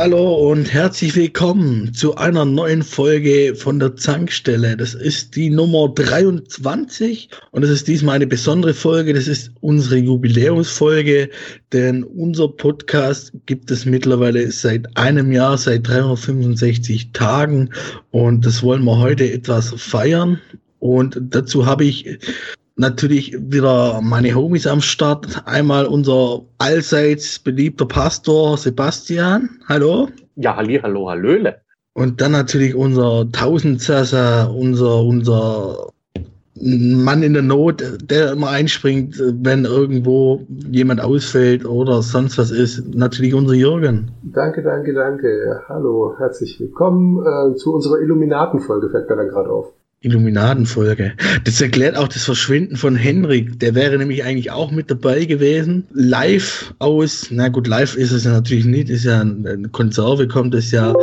Hallo und herzlich willkommen zu einer neuen Folge von der Zankstelle. Das ist die Nummer 23 und es ist diesmal eine besondere Folge. Das ist unsere Jubiläumsfolge, denn unser Podcast gibt es mittlerweile seit einem Jahr, seit 365 Tagen und das wollen wir heute etwas feiern. Und dazu habe ich natürlich wieder meine Homies am Start. Einmal unser allseits beliebter Pastor Sebastian. Hallo. Ja, halli, hallo, hallöle. Und dann natürlich unser Tausendsasser, unser, unser Mann in der Not, der immer einspringt, wenn irgendwo jemand ausfällt oder sonst was ist. Natürlich unser Jürgen. Danke, danke, danke. Hallo, herzlich willkommen äh, zu unserer Illuminatenfolge, fällt mir da gerade auf. Illuminatenfolge. Das erklärt auch das Verschwinden von Henrik. Der wäre nämlich eigentlich auch mit dabei gewesen. Live aus, na gut, live ist es ja natürlich nicht, ist ja eine Konserve, kommt es ja.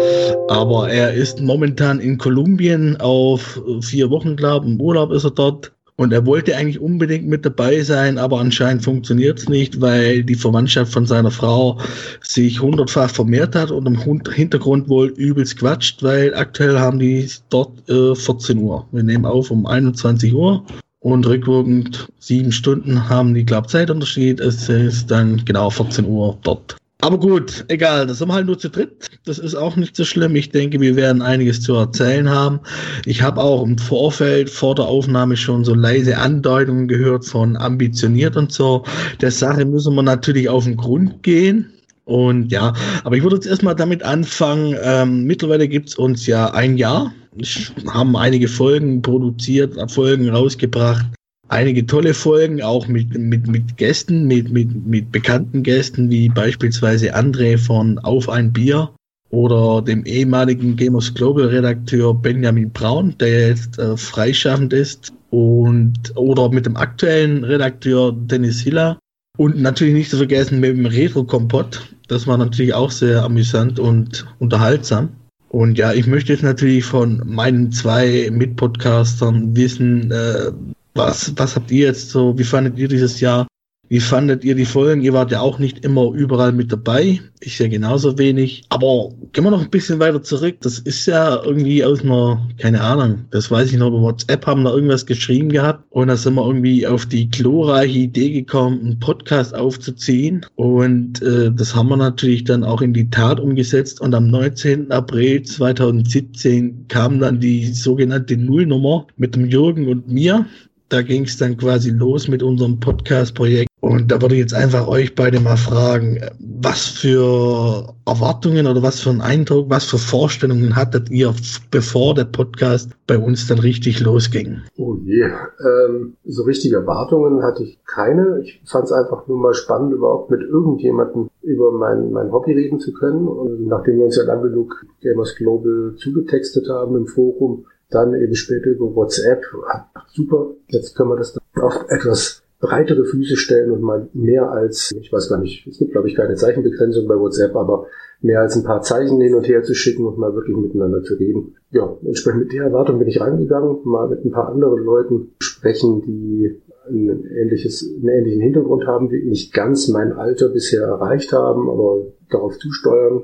Aber er ist momentan in Kolumbien auf vier Wochen, glaube ich. Im Urlaub ist er dort. Und er wollte eigentlich unbedingt mit dabei sein, aber anscheinend funktioniert es nicht, weil die Verwandtschaft von seiner Frau sich hundertfach vermehrt hat und im Hintergrund wohl übelst quatscht, weil aktuell haben die dort äh, 14 Uhr. Wir nehmen auf um 21 Uhr und rückwirkend sieben Stunden haben die, glaube Zeitunterschied. Es ist dann genau 14 Uhr dort. Aber gut, egal, das sind wir halt nur zu dritt. Das ist auch nicht so schlimm. Ich denke, wir werden einiges zu erzählen haben. Ich habe auch im Vorfeld vor der Aufnahme schon so leise Andeutungen gehört von ambitioniert und so. Der Sache müssen wir natürlich auf den Grund gehen. Und ja, aber ich würde jetzt erstmal damit anfangen. Ähm, mittlerweile gibt's uns ja ein Jahr. Ich haben einige Folgen produziert, Folgen rausgebracht einige tolle Folgen, auch mit, mit, mit Gästen, mit, mit, mit bekannten Gästen, wie beispielsweise André von Auf ein Bier oder dem ehemaligen Gamers Global Redakteur Benjamin Braun, der jetzt äh, freischaffend ist, und oder mit dem aktuellen Redakteur Dennis Hiller. Und natürlich nicht zu vergessen mit dem Retro-Kompott. Das war natürlich auch sehr amüsant und unterhaltsam. Und ja, ich möchte jetzt natürlich von meinen zwei Mitpodcastern wissen, äh, was, was habt ihr jetzt so, wie fandet ihr dieses Jahr? Wie fandet ihr die Folgen? Ihr wart ja auch nicht immer überall mit dabei. Ich ja genauso wenig. Aber gehen wir noch ein bisschen weiter zurück. Das ist ja irgendwie aus einer, keine Ahnung, das weiß ich noch, über WhatsApp haben wir irgendwas geschrieben gehabt. Und da sind wir irgendwie auf die glorreiche Idee gekommen, einen Podcast aufzuziehen. Und äh, das haben wir natürlich dann auch in die Tat umgesetzt. Und am 19. April 2017 kam dann die sogenannte Nullnummer mit dem Jürgen und mir da ging es dann quasi los mit unserem Podcast-Projekt. Und da würde ich jetzt einfach euch beide mal fragen, was für Erwartungen oder was für einen Eindruck, was für Vorstellungen hattet ihr, bevor der Podcast bei uns dann richtig losging? Oh je, ähm, so richtige Erwartungen hatte ich keine. Ich fand es einfach nur mal spannend, überhaupt mit irgendjemandem über mein, mein Hobby reden zu können. Und nachdem wir uns ja lang genug Gamers Global zugetextet haben im Forum, dann eben später über WhatsApp. Super, jetzt können wir das dann auf etwas breitere Füße stellen und mal mehr als, ich weiß gar nicht, es gibt glaube ich keine Zeichenbegrenzung bei WhatsApp, aber mehr als ein paar Zeichen hin und her zu schicken und mal wirklich miteinander zu reden. Ja, entsprechend mit der Erwartung bin ich reingegangen, mal mit ein paar anderen Leuten sprechen, die ein ähnliches, einen ähnlichen Hintergrund haben, die nicht ganz mein Alter bisher erreicht haben, aber darauf zusteuern,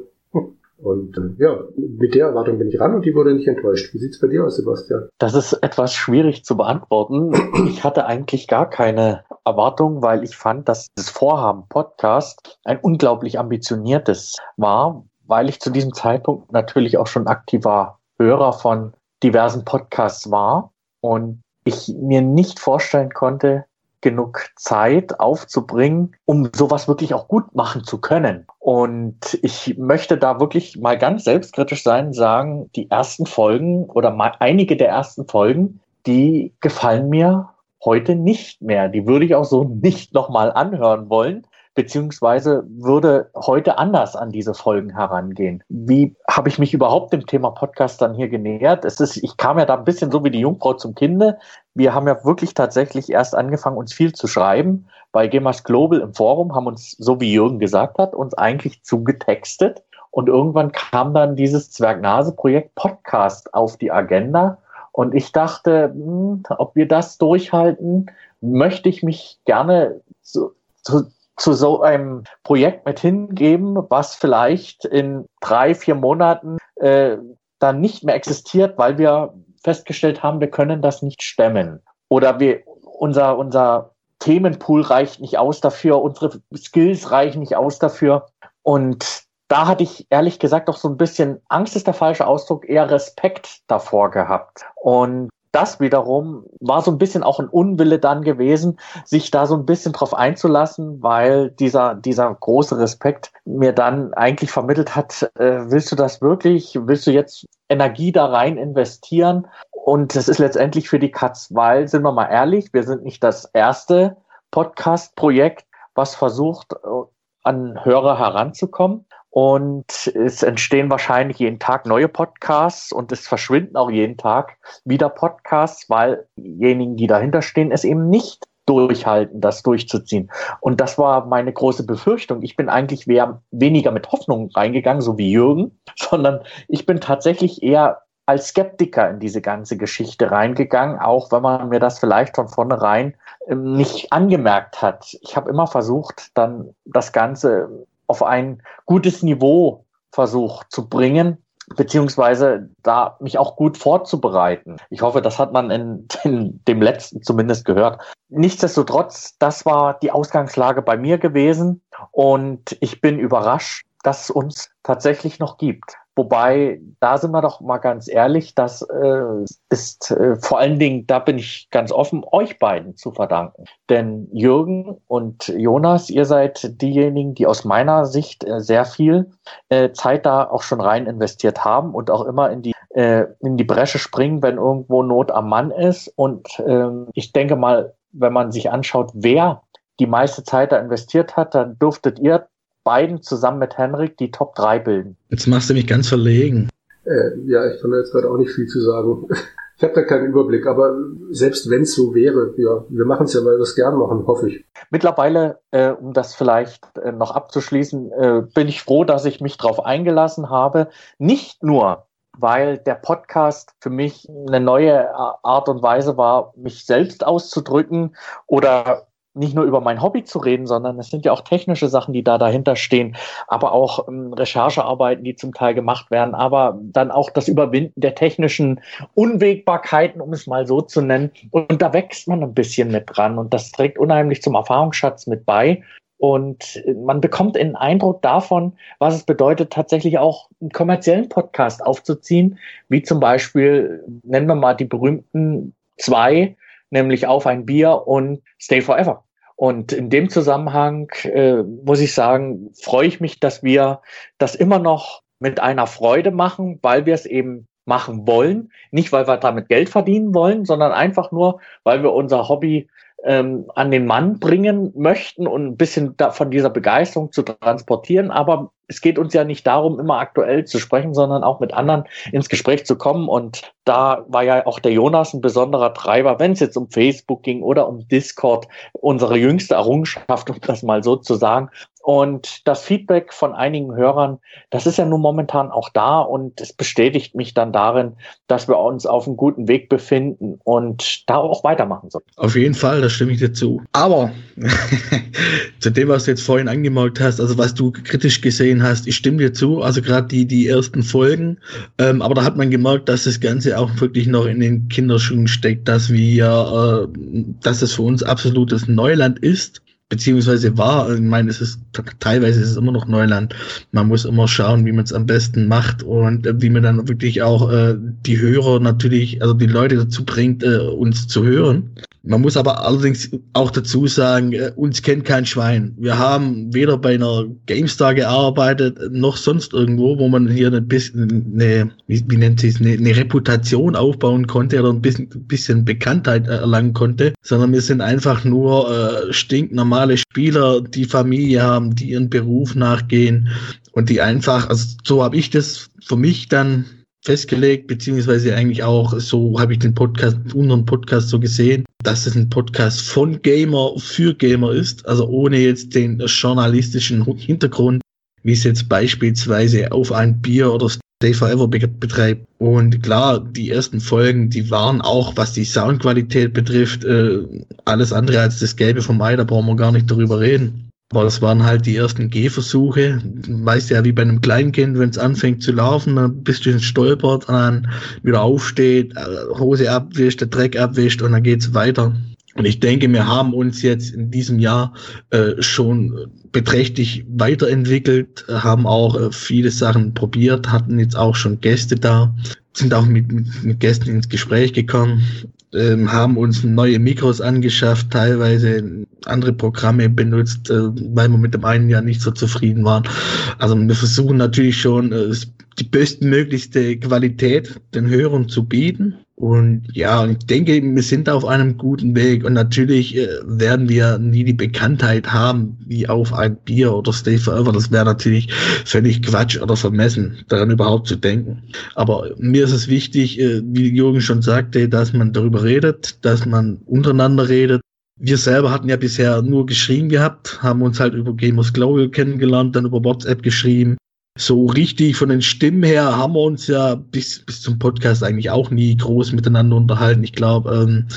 und äh, ja, mit der Erwartung bin ich ran und die wurde nicht enttäuscht. Wie sieht's bei dir aus, Sebastian? Das ist etwas schwierig zu beantworten. Ich hatte eigentlich gar keine Erwartung, weil ich fand, dass das Vorhaben Podcast ein unglaublich ambitioniertes war, weil ich zu diesem Zeitpunkt natürlich auch schon aktiver Hörer von diversen Podcasts war und ich mir nicht vorstellen konnte, genug Zeit aufzubringen, um sowas wirklich auch gut machen zu können. Und ich möchte da wirklich mal ganz selbstkritisch sein, sagen, die ersten Folgen oder mal einige der ersten Folgen, die gefallen mir heute nicht mehr. Die würde ich auch so nicht nochmal anhören wollen, beziehungsweise würde heute anders an diese Folgen herangehen. Wie habe ich mich überhaupt dem Thema Podcast dann hier genähert? Es ist, ich kam ja da ein bisschen so wie die Jungfrau zum Kinde. Wir haben ja wirklich tatsächlich erst angefangen, uns viel zu schreiben. Bei Gamers Global im Forum haben uns, so wie Jürgen gesagt hat, uns eigentlich zugetextet. Und irgendwann kam dann dieses Zwergnase-Projekt Podcast auf die Agenda. Und ich dachte, hm, ob wir das durchhalten, möchte ich mich gerne zu, zu, zu so einem Projekt mit hingeben, was vielleicht in drei, vier Monaten äh, dann nicht mehr existiert, weil wir festgestellt haben, wir können das nicht stemmen. Oder wir, unser, unser Themenpool reicht nicht aus dafür, unsere Skills reichen nicht aus dafür. Und da hatte ich ehrlich gesagt auch so ein bisschen, Angst ist der falsche Ausdruck, eher Respekt davor gehabt. Und das wiederum war so ein bisschen auch ein Unwille dann gewesen, sich da so ein bisschen drauf einzulassen, weil dieser, dieser große Respekt mir dann eigentlich vermittelt hat, äh, willst du das wirklich? Willst du jetzt Energie da rein investieren? Und das ist letztendlich für die Katz, weil, sind wir mal ehrlich, wir sind nicht das erste Podcast-Projekt, was versucht, äh, an Hörer heranzukommen. Und es entstehen wahrscheinlich jeden Tag neue Podcasts und es verschwinden auch jeden Tag wieder Podcasts, weil diejenigen, die dahinter stehen, es eben nicht durchhalten, das durchzuziehen. Und das war meine große Befürchtung. Ich bin eigentlich weniger mit Hoffnung reingegangen, so wie Jürgen, sondern ich bin tatsächlich eher als Skeptiker in diese ganze Geschichte reingegangen, auch wenn man mir das vielleicht von vornherein ähm, nicht angemerkt hat. Ich habe immer versucht, dann das Ganze auf ein gutes Niveau versucht zu bringen, beziehungsweise da mich auch gut vorzubereiten. Ich hoffe, das hat man in, in, dem letzten zumindest gehört. Nichtsdestotrotz, das war die Ausgangslage bei mir gewesen und ich bin überrascht, dass es uns tatsächlich noch gibt. Wobei, da sind wir doch mal ganz ehrlich, das äh, ist äh, vor allen Dingen, da bin ich ganz offen, euch beiden zu verdanken. Denn Jürgen und Jonas, ihr seid diejenigen, die aus meiner Sicht äh, sehr viel äh, Zeit da auch schon rein investiert haben und auch immer in die, äh, in die Bresche springen, wenn irgendwo Not am Mann ist. Und äh, ich denke mal, wenn man sich anschaut, wer die meiste Zeit da investiert hat, dann dürftet ihr beiden zusammen mit Henrik die Top 3 bilden. Jetzt machst du mich ganz verlegen. Äh, ja, ich kann da jetzt gerade auch nicht viel zu sagen. Ich habe da keinen Überblick, aber selbst wenn es so wäre, ja, wir machen es ja, weil wir es gern machen, hoffe ich. Mittlerweile, äh, um das vielleicht äh, noch abzuschließen, äh, bin ich froh, dass ich mich darauf eingelassen habe. Nicht nur, weil der Podcast für mich eine neue Art und Weise war, mich selbst auszudrücken oder nicht nur über mein Hobby zu reden, sondern es sind ja auch technische Sachen, die da dahinter stehen, aber auch ähm, Recherchearbeiten, die zum Teil gemacht werden, aber dann auch das Überwinden der technischen Unwägbarkeiten, um es mal so zu nennen. Und da wächst man ein bisschen mit dran und das trägt unheimlich zum Erfahrungsschatz mit bei. Und man bekommt einen Eindruck davon, was es bedeutet, tatsächlich auch einen kommerziellen Podcast aufzuziehen, wie zum Beispiel, nennen wir mal die berühmten zwei nämlich auf ein Bier und Stay Forever. Und in dem Zusammenhang äh, muss ich sagen, freue ich mich, dass wir das immer noch mit einer Freude machen, weil wir es eben machen wollen. Nicht, weil wir damit Geld verdienen wollen, sondern einfach nur, weil wir unser Hobby ähm, an den Mann bringen möchten und ein bisschen da, von dieser Begeisterung zu transportieren. Aber es geht uns ja nicht darum, immer aktuell zu sprechen, sondern auch mit anderen ins Gespräch zu kommen. Und da war ja auch der Jonas ein besonderer Treiber, wenn es jetzt um Facebook ging oder um Discord, unsere jüngste Errungenschaft, um das mal so zu sagen. Und das Feedback von einigen Hörern, das ist ja nun momentan auch da und es bestätigt mich dann darin, dass wir uns auf einem guten Weg befinden und da auch weitermachen sollen. Auf jeden Fall, da stimme ich dir zu. Aber zu dem, was du jetzt vorhin angemerkt hast, also was du kritisch gesehen hast, ich stimme dir zu, also gerade die, die ersten Folgen, ähm, aber da hat man gemerkt, dass das Ganze auch wirklich noch in den Kinderschuhen steckt, dass wir, äh, dass es für uns absolutes Neuland ist beziehungsweise war, ich meine, es ist teilweise ist es immer noch Neuland. Man muss immer schauen, wie man es am besten macht und äh, wie man dann wirklich auch äh, die Hörer natürlich, also die Leute dazu bringt, äh, uns zu hören. Man muss aber allerdings auch dazu sagen, äh, uns kennt kein Schwein. Wir haben weder bei einer GameStar gearbeitet, noch sonst irgendwo, wo man hier ein bisschen eine, wie, wie nennt sich eine, eine Reputation aufbauen konnte oder ein bisschen, bisschen Bekanntheit erlangen konnte, sondern wir sind einfach nur äh, stinknormale Spieler, die Familie haben, die ihren Beruf nachgehen und die einfach, also so habe ich das für mich dann festgelegt, beziehungsweise eigentlich auch so habe ich den Podcast, unseren Podcast so gesehen, dass es ein Podcast von Gamer für Gamer ist, also ohne jetzt den journalistischen Hintergrund, wie es jetzt beispielsweise auf ein Bier oder Stay Forever betreibt. Und klar, die ersten Folgen, die waren auch, was die Soundqualität betrifft, äh, alles andere als das Gelbe vom Ei, da brauchen wir gar nicht darüber reden. Aber das waren halt die ersten Gehversuche. Weißt ja, wie bei einem Kleinkind, wenn es anfängt zu laufen, dann bist du stolpert, dann wieder aufsteht, äh, Hose abwischt, der Dreck abwischt und dann geht's weiter. Und ich denke, wir haben uns jetzt in diesem Jahr äh, schon beträchtlich weiterentwickelt, haben auch äh, viele Sachen probiert, hatten jetzt auch schon Gäste da, sind auch mit, mit, Gästen ins Gespräch gekommen, ähm, haben uns neue Mikros angeschafft, teilweise andere Programme benutzt, äh, weil wir mit dem einen Jahr nicht so zufrieden waren. Also wir versuchen natürlich schon äh, die bestmöglichste Qualität den Hörern zu bieten. Und ja, ich denke, wir sind auf einem guten Weg und natürlich äh, werden wir nie die Bekanntheit haben wie auf ein Bier oder Stay Forever. Das wäre natürlich völlig Quatsch oder vermessen, daran überhaupt zu denken. Aber mir ist es wichtig, äh, wie Jürgen schon sagte, dass man darüber redet, dass man untereinander redet. Wir selber hatten ja bisher nur geschrieben gehabt, haben uns halt über Gamers Global kennengelernt, dann über WhatsApp geschrieben so richtig von den Stimmen her haben wir uns ja bis, bis zum Podcast eigentlich auch nie groß miteinander unterhalten. Ich glaube, ähm,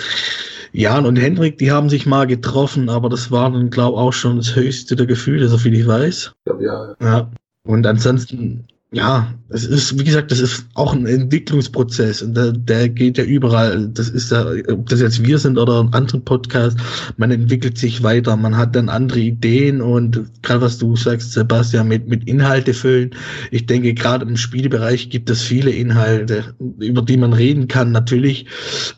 Jan und Hendrik, die haben sich mal getroffen, aber das war dann, glaube auch schon das höchste der Gefühle, so viel ich weiß. Ja, ja. ja. Und ansonsten ja, es ist, wie gesagt, das ist auch ein Entwicklungsprozess und der, der geht ja überall. Das ist ja, ob das jetzt wir sind oder ein anderer Podcast, man entwickelt sich weiter, man hat dann andere Ideen und gerade was du sagst, Sebastian, mit, mit Inhalte füllen. Ich denke, gerade im Spielbereich gibt es viele Inhalte, über die man reden kann. Natürlich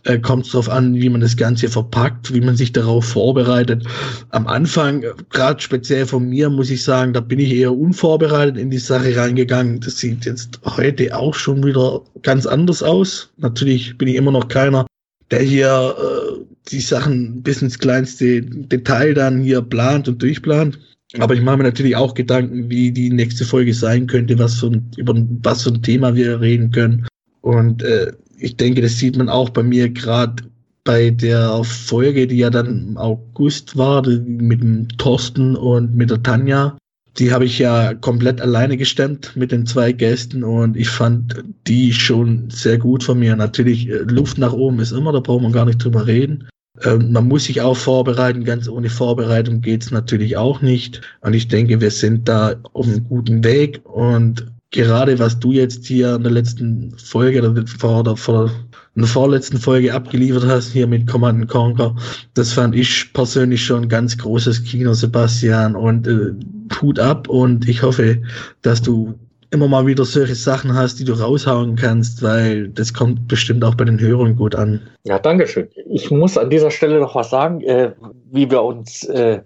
äh, kommt es darauf an, wie man das Ganze verpackt, wie man sich darauf vorbereitet. Am Anfang, gerade speziell von mir, muss ich sagen, da bin ich eher unvorbereitet in die Sache reingegangen das sieht jetzt heute auch schon wieder ganz anders aus. Natürlich bin ich immer noch keiner, der hier äh, die Sachen bis ins kleinste Detail dann hier plant und durchplant. Aber ich mache mir natürlich auch Gedanken, wie die nächste Folge sein könnte, was für ein, über was für ein Thema wir reden können. Und äh, ich denke, das sieht man auch bei mir gerade bei der Folge, die ja dann im August war, mit dem Thorsten und mit der Tanja die habe ich ja komplett alleine gestemmt mit den zwei Gästen und ich fand die schon sehr gut von mir. Natürlich, äh, Luft nach oben ist immer, da braucht man gar nicht drüber reden. Ähm, man muss sich auch vorbereiten, ganz ohne Vorbereitung geht's natürlich auch nicht. Und ich denke, wir sind da auf einem guten Weg und gerade was du jetzt hier in der letzten Folge oder vor, oder vor in der vorletzten Folge abgeliefert hast, hier mit Command Conquer, das fand ich persönlich schon ganz großes Kino, Sebastian, und äh, Hut ab und ich hoffe, dass du immer mal wieder solche Sachen hast, die du raushauen kannst, weil das kommt bestimmt auch bei den Hörern gut an. Ja, danke schön. Ich muss an dieser Stelle noch was sagen, äh, wie wir uns äh,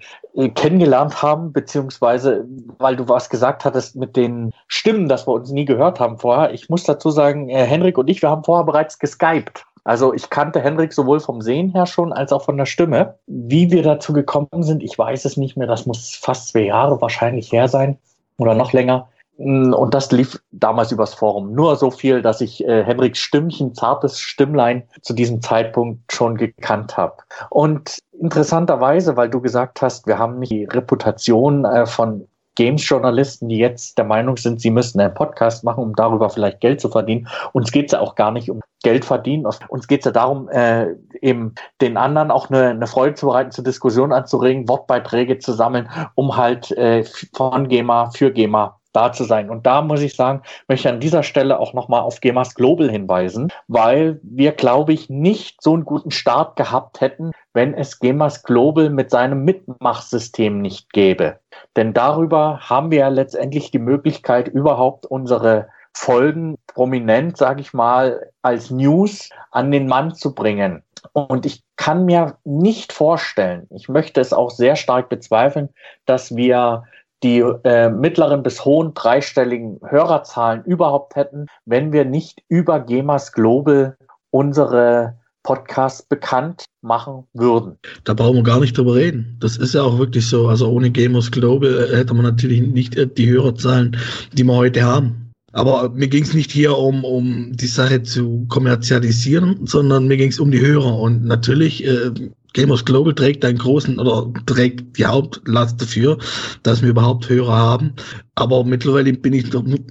kennengelernt haben, beziehungsweise weil du was gesagt hattest mit den Stimmen, dass wir uns nie gehört haben vorher. Ich muss dazu sagen, äh, Henrik und ich, wir haben vorher bereits geskypt. Also ich kannte Henrik sowohl vom Sehen her schon als auch von der Stimme. Wie wir dazu gekommen sind, ich weiß es nicht mehr. Das muss fast zwei Jahre wahrscheinlich her sein oder noch länger. Mm, und das lief damals übers Forum. Nur so viel, dass ich äh, Henriks Stimmchen, zartes Stimmlein zu diesem Zeitpunkt schon gekannt habe. Und interessanterweise, weil du gesagt hast, wir haben nicht die Reputation äh, von Games-Journalisten, die jetzt der Meinung sind, sie müssten einen Podcast machen, um darüber vielleicht Geld zu verdienen. Uns geht es ja auch gar nicht um Geld verdienen. Uns geht es ja darum, äh, eben den anderen auch eine, eine Freude zu bereiten, zur Diskussion anzuregen, Wortbeiträge zu sammeln, um halt äh, von GEMA für GEMA da zu sein. Und da muss ich sagen, möchte ich an dieser Stelle auch nochmal auf GEMAS Global hinweisen, weil wir, glaube ich, nicht so einen guten Start gehabt hätten, wenn es GEMAS Global mit seinem Mitmachsystem nicht gäbe. Denn darüber haben wir ja letztendlich die Möglichkeit, überhaupt unsere Folgen prominent, sage ich mal, als News an den Mann zu bringen. Und ich kann mir nicht vorstellen, ich möchte es auch sehr stark bezweifeln, dass wir die äh, mittleren bis hohen dreistelligen Hörerzahlen überhaupt hätten, wenn wir nicht über GEMAS Global unsere Podcasts bekannt machen würden. Da brauchen wir gar nicht drüber reden. Das ist ja auch wirklich so. Also ohne Gamers Global äh, hätte man natürlich nicht äh, die Hörerzahlen, die wir heute haben. Aber mir ging es nicht hier um, um die Sache zu kommerzialisieren, sondern mir ging es um die Hörer. Und natürlich äh, Gamers Global trägt einen großen oder trägt die Hauptlast dafür, dass wir überhaupt Hörer haben. Aber mittlerweile bin ich,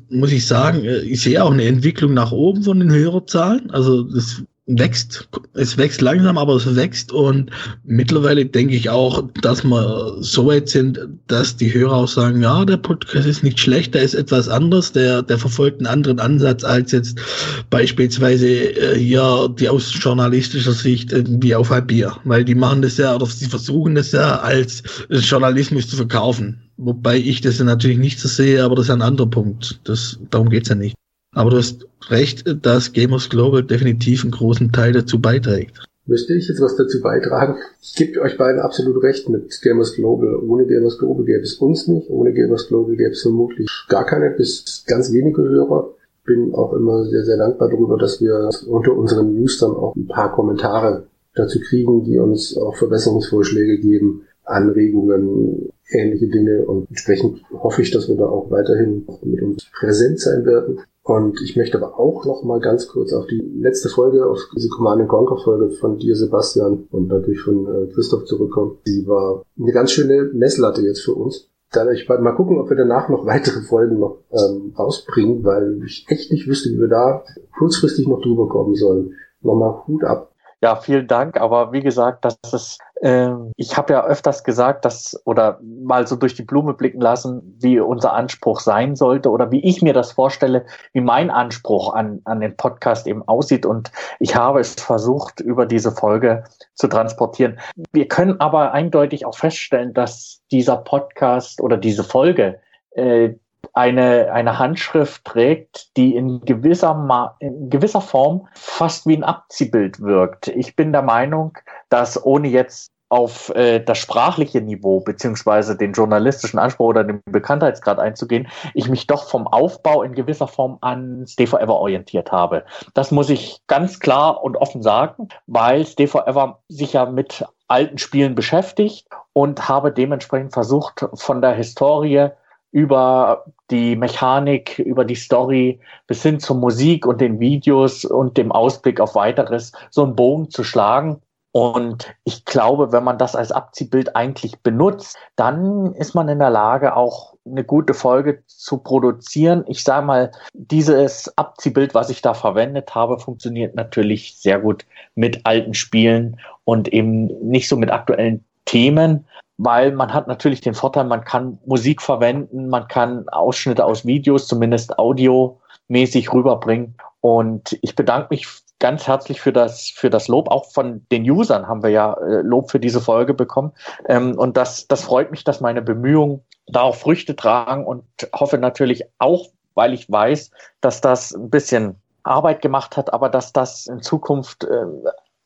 muss ich sagen, äh, ich sehe auch eine Entwicklung nach oben von den Hörerzahlen. Also das wächst. Es wächst langsam, aber es wächst und mittlerweile denke ich auch, dass wir so weit sind, dass die Hörer auch sagen, ja, der Podcast ist nicht schlecht, der ist etwas anders, der, der verfolgt einen anderen Ansatz als jetzt beispielsweise äh, hier die aus journalistischer Sicht irgendwie auf ein Bier, weil die machen das ja oder sie versuchen das ja als Journalismus zu verkaufen. Wobei ich das ja natürlich nicht so sehe, aber das ist ein anderer Punkt. Das, darum geht's ja nicht. Aber du hast recht, dass Gamers Global definitiv einen großen Teil dazu beiträgt. Müsste ich jetzt was dazu beitragen? Ich gebe euch beiden absolut recht mit Gamers Global. Ohne Gamers Global gäbe es uns nicht. Ohne Gamers Global gäbe es vermutlich gar keine bis ganz wenige Hörer. Bin auch immer sehr, sehr dankbar darüber, dass wir unter unseren News dann auch ein paar Kommentare dazu kriegen, die uns auch Verbesserungsvorschläge geben, Anregungen, ähnliche Dinge und entsprechend hoffe ich, dass wir da auch weiterhin mit uns präsent sein werden. Und ich möchte aber auch noch mal ganz kurz auf die letzte Folge, auf diese Command Conquer Folge von dir, Sebastian, und natürlich von äh, Christoph zurückkommen. Sie war eine ganz schöne Messlatte jetzt für uns. Dadurch mal gucken, ob wir danach noch weitere Folgen noch ähm, rausbringen, weil ich echt nicht wüsste, wie wir da kurzfristig noch drüber kommen sollen. Nochmal Hut ab. Ja, vielen Dank. Aber wie gesagt, das ist, äh, ich habe ja öfters gesagt, dass oder mal so durch die Blume blicken lassen, wie unser Anspruch sein sollte oder wie ich mir das vorstelle, wie mein Anspruch an, an den Podcast eben aussieht. Und ich habe es versucht, über diese Folge zu transportieren. Wir können aber eindeutig auch feststellen, dass dieser Podcast oder diese Folge äh, eine, eine Handschrift trägt, die in gewisser, Ma in gewisser Form fast wie ein Abziehbild wirkt. Ich bin der Meinung, dass ohne jetzt auf äh, das sprachliche Niveau beziehungsweise den journalistischen Anspruch oder den Bekanntheitsgrad einzugehen, ich mich doch vom Aufbau in gewisser Form an Stay Forever orientiert habe. Das muss ich ganz klar und offen sagen, weil Stay Forever sich ja mit alten Spielen beschäftigt und habe dementsprechend versucht, von der Historie über die Mechanik, über die Story bis hin zur Musik und den Videos und dem Ausblick auf weiteres so einen Bogen zu schlagen. Und ich glaube, wenn man das als Abziehbild eigentlich benutzt, dann ist man in der Lage, auch eine gute Folge zu produzieren. Ich sage mal, dieses Abziehbild, was ich da verwendet habe, funktioniert natürlich sehr gut mit alten Spielen und eben nicht so mit aktuellen Themen weil man hat natürlich den Vorteil, man kann Musik verwenden, man kann Ausschnitte aus Videos, zumindest audiomäßig rüberbringen. Und ich bedanke mich ganz herzlich für das, für das Lob. Auch von den Usern haben wir ja äh, Lob für diese Folge bekommen. Ähm, und das, das freut mich, dass meine Bemühungen da auch Früchte tragen und hoffe natürlich auch, weil ich weiß, dass das ein bisschen Arbeit gemacht hat, aber dass das in Zukunft äh,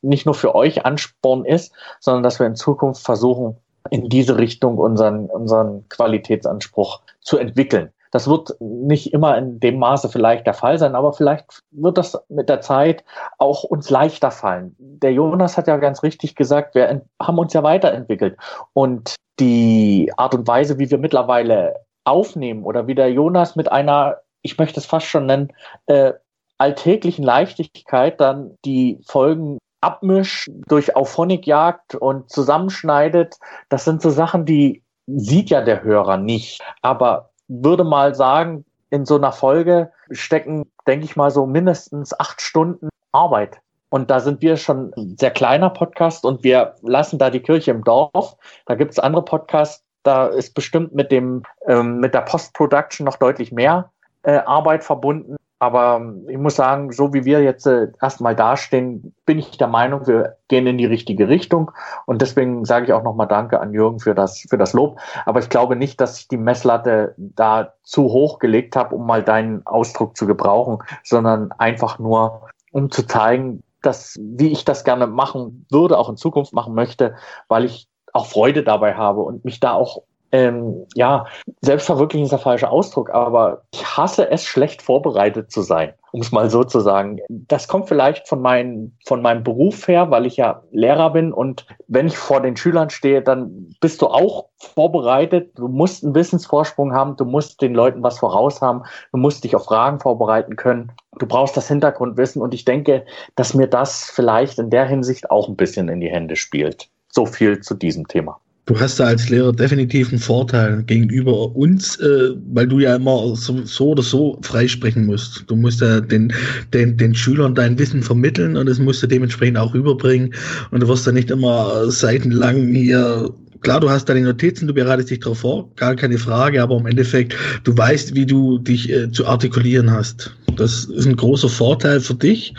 nicht nur für euch Ansporn ist, sondern dass wir in Zukunft versuchen, in diese Richtung unseren, unseren Qualitätsanspruch zu entwickeln. Das wird nicht immer in dem Maße vielleicht der Fall sein, aber vielleicht wird das mit der Zeit auch uns leichter fallen. Der Jonas hat ja ganz richtig gesagt, wir haben uns ja weiterentwickelt. Und die Art und Weise, wie wir mittlerweile aufnehmen oder wie der Jonas mit einer, ich möchte es fast schon nennen, äh, alltäglichen Leichtigkeit dann die Folgen abmischt, durch Auphonic jagt und zusammenschneidet, das sind so Sachen, die sieht ja der Hörer nicht. Aber würde mal sagen, in so einer Folge stecken, denke ich mal, so mindestens acht Stunden Arbeit. Und da sind wir schon ein sehr kleiner Podcast und wir lassen da die Kirche im Dorf. Da gibt es andere Podcasts, da ist bestimmt mit dem ähm, mit der Post-Production noch deutlich mehr äh, Arbeit verbunden. Aber ähm, ich muss sagen, so wie wir jetzt äh, erstmal dastehen, bin ich der Meinung, wir gehen in die richtige Richtung. Und deswegen sage ich auch nochmal Danke an Jürgen für das, für das Lob. Aber ich glaube nicht, dass ich die Messlatte da zu hoch gelegt habe, um mal deinen Ausdruck zu gebrauchen, sondern einfach nur, um zu zeigen, dass, wie ich das gerne machen würde, auch in Zukunft machen möchte, weil ich auch Freude dabei habe und mich da auch ähm, ja, selbstverwirklichen ist der falsche Ausdruck, aber ich hasse es, schlecht vorbereitet zu sein, um es mal so zu sagen. Das kommt vielleicht von, mein, von meinem Beruf her, weil ich ja Lehrer bin und wenn ich vor den Schülern stehe, dann bist du auch vorbereitet. Du musst einen Wissensvorsprung haben, du musst den Leuten was voraus haben, du musst dich auf Fragen vorbereiten können. Du brauchst das Hintergrundwissen und ich denke, dass mir das vielleicht in der Hinsicht auch ein bisschen in die Hände spielt. So viel zu diesem Thema. Du hast da als Lehrer definitiv einen Vorteil gegenüber uns, äh, weil du ja immer so, so, oder so freisprechen musst. Du musst ja den, den, den Schülern dein Wissen vermitteln und das musst du dementsprechend auch rüberbringen. Und du wirst da nicht immer seitenlang hier klar, du hast deine Notizen, du bereitest dich darauf vor, gar keine Frage, aber im Endeffekt, du weißt, wie du dich äh, zu artikulieren hast. Das ist ein großer Vorteil für dich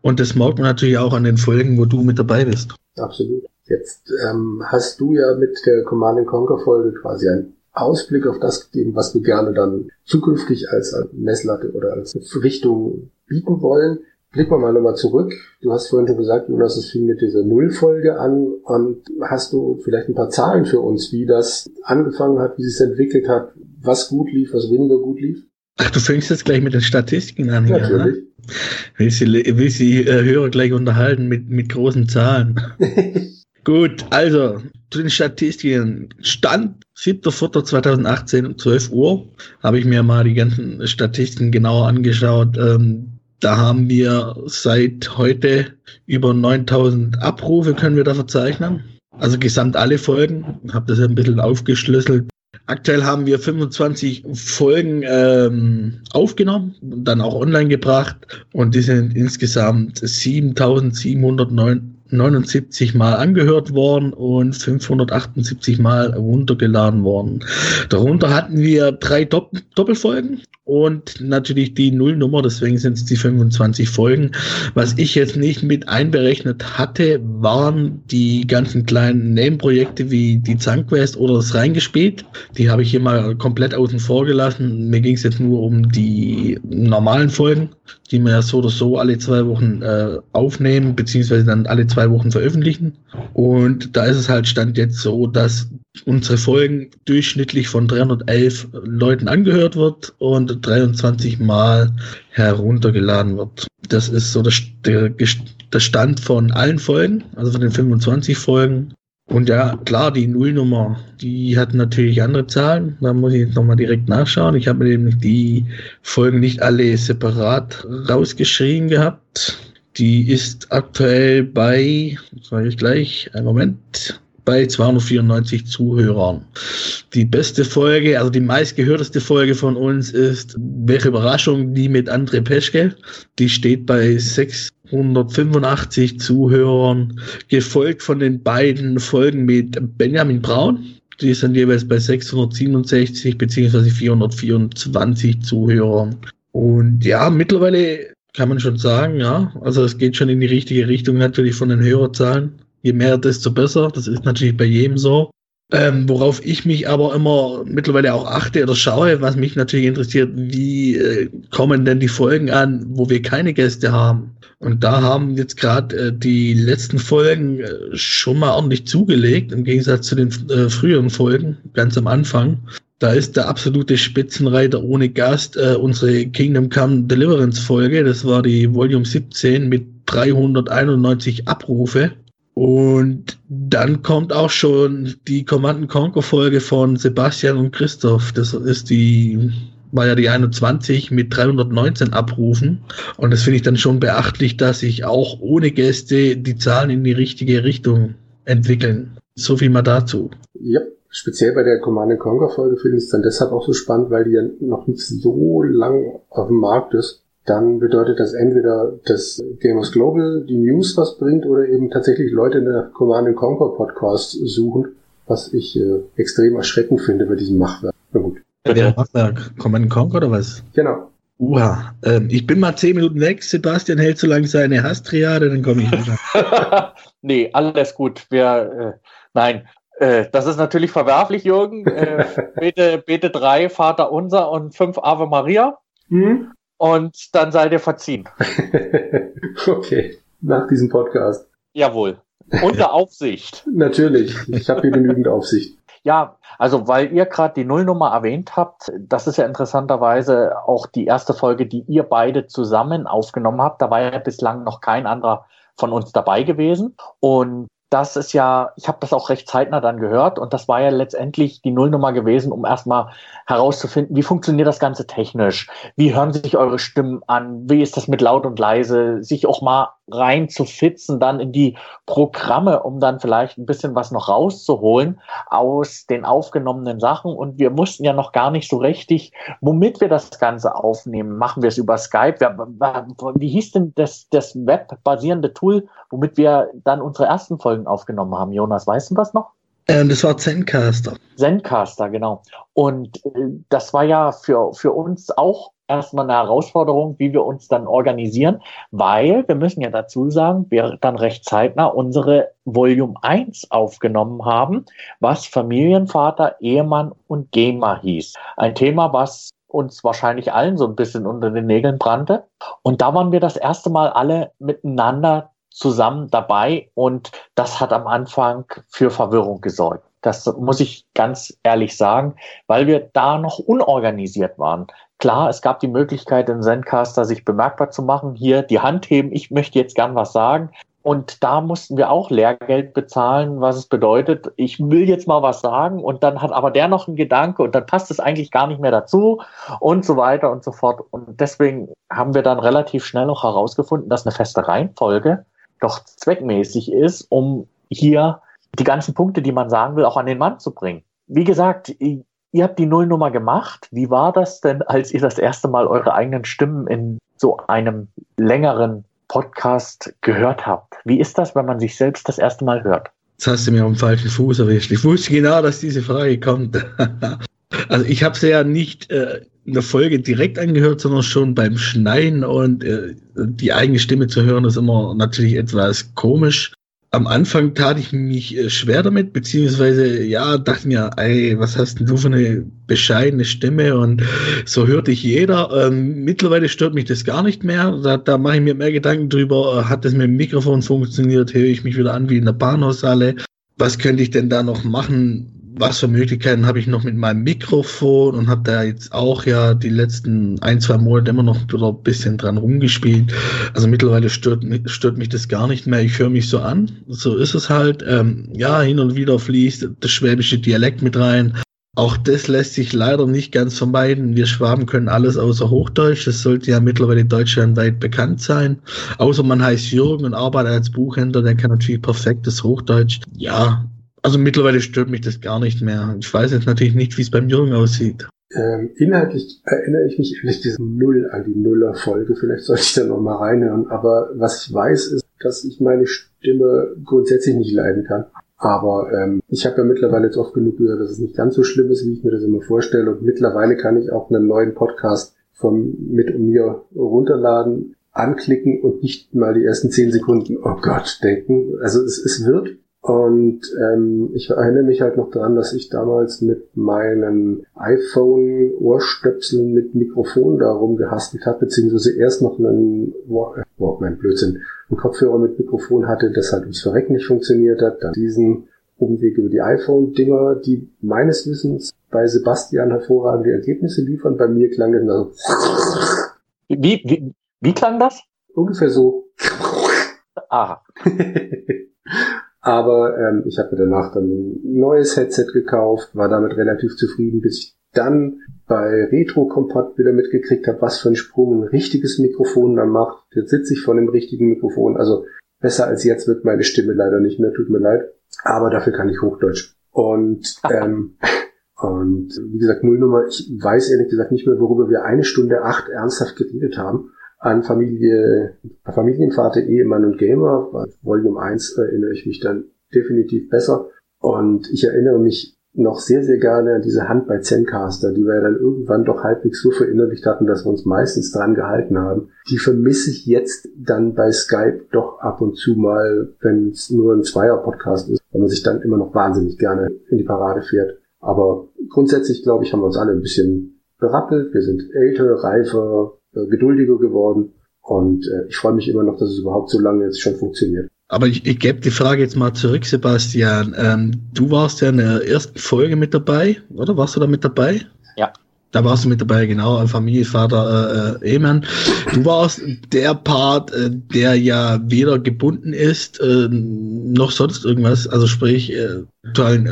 und das merkt man natürlich auch an den Folgen, wo du mit dabei bist. Absolut. Jetzt ähm, hast du ja mit der Command Conquer Folge quasi einen Ausblick auf das gegeben, was wir gerne dann zukünftig als Messlatte oder als Richtung bieten wollen. Blicken wir mal nochmal zurück. Du hast vorhin schon gesagt, Jonas, es fing mit dieser Nullfolge an. Und hast du vielleicht ein paar Zahlen für uns, wie das angefangen hat, wie sich entwickelt hat, was gut lief, was weniger gut lief? Ach, du fängst jetzt gleich mit den Statistiken an. Natürlich. Ja, will sie, will sie äh, Hörer gleich unterhalten mit, mit großen Zahlen. Gut, also zu den Statistiken. Stand 7.4.2018 um 12 Uhr habe ich mir mal die ganzen Statistiken genauer angeschaut. Ähm, da haben wir seit heute über 9000 Abrufe können wir da verzeichnen. Also gesamt alle Folgen. Habe das ein bisschen aufgeschlüsselt. Aktuell haben wir 25 Folgen ähm, aufgenommen und dann auch online gebracht und die sind insgesamt 7709 79 Mal angehört worden und 578 Mal runtergeladen worden. Darunter hatten wir drei Dopp Doppelfolgen und natürlich die Nullnummer, deswegen sind es die 25 Folgen. Was ich jetzt nicht mit einberechnet hatte, waren die ganzen kleinen Nebenprojekte wie die Zankquest oder das Reingespielt. Die habe ich hier mal komplett außen vor gelassen. Mir ging es jetzt nur um die normalen Folgen, die wir ja so oder so alle zwei Wochen äh, aufnehmen, beziehungsweise dann alle zwei Wochen veröffentlichen. Und da ist es halt Stand jetzt so, dass unsere Folgen durchschnittlich von 311 Leuten angehört wird und 23 Mal heruntergeladen wird. Das ist so der, der Stand von allen Folgen, also von den 25 Folgen. Und ja, klar, die Nullnummer, die hat natürlich andere Zahlen. Da muss ich jetzt nochmal direkt nachschauen. Ich habe nämlich die Folgen nicht alle separat rausgeschrieben gehabt. Die ist aktuell bei, sage ich gleich, einen Moment, bei 294 Zuhörern. Die beste Folge, also die meistgehörteste Folge von uns ist Welche Überraschung, die mit André Peschke. Die steht bei 685 Zuhörern, gefolgt von den beiden Folgen mit Benjamin Braun. Die sind jeweils bei 667 beziehungsweise 424 Zuhörern. Und ja, mittlerweile kann man schon sagen, ja. Also es geht schon in die richtige Richtung natürlich von den Hörerzahlen. Je mehr, desto besser. Das ist natürlich bei jedem so. Ähm, worauf ich mich aber immer mittlerweile auch achte oder schaue, was mich natürlich interessiert, wie äh, kommen denn die Folgen an, wo wir keine Gäste haben? Und da haben jetzt gerade äh, die letzten Folgen äh, schon mal ordentlich zugelegt, im Gegensatz zu den äh, früheren Folgen, ganz am Anfang. Da ist der absolute Spitzenreiter ohne Gast äh, unsere Kingdom Come Deliverance Folge. Das war die Volume 17 mit 391 Abrufe. Und dann kommt auch schon die Command Conquer Folge von Sebastian und Christoph. Das ist die, war ja die 21 mit 319 Abrufen. Und das finde ich dann schon beachtlich, dass sich auch ohne Gäste die Zahlen in die richtige Richtung entwickeln. So viel mal dazu. Ja, speziell bei der Command Conquer Folge finde ich es dann deshalb auch so spannend, weil die ja noch nicht so lang auf dem Markt ist dann bedeutet das entweder, dass Gamers Global die News was bringt oder eben tatsächlich Leute in der Command Conquer Podcast suchen, was ich äh, extrem erschreckend finde bei diesem Machwerk. Na gut. Der Machwerk, Command Conquer oder was? Genau. Uha, ähm, ich bin mal zehn Minuten weg. Sebastian hält so lange seine Hastriade, dann komme ich wieder. nee, alles gut. Wir, äh, nein, äh, das ist natürlich verwerflich, Jürgen. Äh, bete, bete drei, Vater unser und fünf Ave Maria. Mhm und dann seid ihr verziehen. okay, nach diesem Podcast. Jawohl. Unter Aufsicht. Natürlich, ich habe hier genügend Aufsicht. Ja, also weil ihr gerade die Nullnummer erwähnt habt, das ist ja interessanterweise auch die erste Folge, die ihr beide zusammen aufgenommen habt. Da war ja bislang noch kein anderer von uns dabei gewesen. Und das ist ja, ich habe das auch recht zeitnah dann gehört und das war ja letztendlich die Nullnummer gewesen, um erstmal herauszufinden, wie funktioniert das Ganze technisch, wie hören sich eure Stimmen an, wie ist das mit laut und leise, sich auch mal reinzufitzen, dann in die Programme, um dann vielleicht ein bisschen was noch rauszuholen aus den aufgenommenen Sachen. Und wir mussten ja noch gar nicht so richtig, womit wir das Ganze aufnehmen. Machen wir es über Skype? Wie hieß denn das, das webbasierende Tool, womit wir dann unsere ersten Folgen aufgenommen haben? Jonas, weißt du das noch? Ähm, das war Zencaster. Zencaster, genau. Und äh, das war ja für, für uns auch erstmal eine Herausforderung, wie wir uns dann organisieren, weil wir müssen ja dazu sagen, wir dann recht zeitnah unsere Volume 1 aufgenommen haben, was Familienvater, Ehemann und Gamer hieß. Ein Thema, was uns wahrscheinlich allen so ein bisschen unter den Nägeln brannte. Und da waren wir das erste Mal alle miteinander zusammen dabei und das hat am Anfang für Verwirrung gesorgt. Das muss ich ganz ehrlich sagen, weil wir da noch unorganisiert waren. Klar, es gab die Möglichkeit, im Zencaster sich bemerkbar zu machen. Hier die Hand heben, ich möchte jetzt gern was sagen. Und da mussten wir auch Lehrgeld bezahlen, was es bedeutet, ich will jetzt mal was sagen und dann hat aber der noch einen Gedanke und dann passt es eigentlich gar nicht mehr dazu und so weiter und so fort. Und deswegen haben wir dann relativ schnell noch herausgefunden, dass eine feste Reihenfolge doch zweckmäßig ist, um hier die ganzen Punkte, die man sagen will, auch an den Mann zu bringen. Wie gesagt, Ihr habt die Nullnummer gemacht. Wie war das denn, als ihr das erste Mal eure eigenen Stimmen in so einem längeren Podcast gehört habt? Wie ist das, wenn man sich selbst das erste Mal hört? Jetzt hast du mir am falschen Fuß erwischt. Ich wusste genau, dass diese Frage kommt. also ich habe sie ja nicht äh, in der Folge direkt angehört, sondern schon beim Schneiden und äh, die eigene Stimme zu hören ist immer natürlich etwas komisch am Anfang tat ich mich äh, schwer damit, beziehungsweise ja, dachte mir, ey, was hast denn du für eine bescheidene Stimme und so hört dich jeder. Ähm, mittlerweile stört mich das gar nicht mehr. Da, da mache ich mir mehr Gedanken drüber, äh, hat das mit dem Mikrofon funktioniert, höre ich mich wieder an wie in der Bahnhofshalle. Was könnte ich denn da noch machen? Was für Möglichkeiten habe ich noch mit meinem Mikrofon und habe da jetzt auch ja die letzten ein, zwei Monate immer noch wieder ein bisschen dran rumgespielt. Also mittlerweile stört, stört mich das gar nicht mehr. Ich höre mich so an. So ist es halt. Ähm, ja, hin und wieder fließt das schwäbische Dialekt mit rein. Auch das lässt sich leider nicht ganz vermeiden. Wir Schwaben können alles außer Hochdeutsch. Das sollte ja mittlerweile deutschlandweit bekannt sein. Außer man heißt Jürgen und arbeitet als Buchhändler, der kann natürlich perfektes Hochdeutsch. Ja, also mittlerweile stört mich das gar nicht mehr. Ich weiß jetzt natürlich nicht, wie es beim Jürgen aussieht. Ähm, inhaltlich erinnere ich mich ehrlich gesagt null an die Nuller-Folge. Vielleicht sollte ich da noch mal reinhören. Aber was ich weiß, ist, dass ich meine Stimme grundsätzlich nicht leiden kann. Aber ähm, ich habe ja mittlerweile jetzt oft genug gehört, dass es nicht ganz so schlimm ist, wie ich mir das immer vorstelle. Und mittlerweile kann ich auch einen neuen Podcast von mit mir runterladen, anklicken und nicht mal die ersten zehn Sekunden, oh Gott, denken. Also es, es wird und ähm, ich erinnere mich halt noch daran, dass ich damals mit meinen iPhone-Ohrstöpseln mit Mikrofon da rumgehastelt habe, beziehungsweise erst noch einen Walkman, Blödsinn, einen Kopfhörer mit Mikrofon hatte, das halt ums Verrecken nicht funktioniert hat. Dann diesen Umweg über die iPhone-Dinger, die meines Wissens bei Sebastian hervorragende Ergebnisse liefern. Bei mir klang das so. Wie, wie, wie klang das? Ungefähr so. Aha. Aber ähm, ich habe mir danach dann ein neues Headset gekauft, war damit relativ zufrieden, bis ich dann bei Retro Compact wieder mitgekriegt habe, was für ein Sprung ein richtiges Mikrofon dann macht. Jetzt sitze ich vor dem richtigen Mikrofon. Also besser als jetzt wird meine Stimme leider nicht mehr, tut mir leid. Aber dafür kann ich Hochdeutsch. Und ähm, und wie gesagt, Nullnummer, ich weiß ehrlich gesagt nicht mehr, worüber wir eine Stunde acht ernsthaft geredet haben an Familie, Familienvater, Ehemann und Gamer. Volume 1 erinnere ich mich dann definitiv besser. Und ich erinnere mich noch sehr, sehr gerne an diese Hand bei Zencaster, die wir ja dann irgendwann doch halbwegs so verinnerlicht hatten, dass wir uns meistens dran gehalten haben. Die vermisse ich jetzt dann bei Skype doch ab und zu mal, wenn es nur ein Zweier-Podcast ist, weil man sich dann immer noch wahnsinnig gerne in die Parade fährt. Aber grundsätzlich, glaube ich, haben wir uns alle ein bisschen berappelt. Wir sind älter, reifer, äh, geduldiger geworden. Und äh, ich freue mich immer noch, dass es überhaupt so lange jetzt schon funktioniert. Aber ich, ich gebe die Frage jetzt mal zurück, Sebastian. Ähm, du warst ja in der ersten Folge mit dabei, oder? Warst du da mit dabei? Ja. Da warst du mit dabei, genau, Familienvater äh, äh, Ehemann. Du warst der Part, äh, der ja weder gebunden ist, äh, noch sonst irgendwas. Also sprich, äh,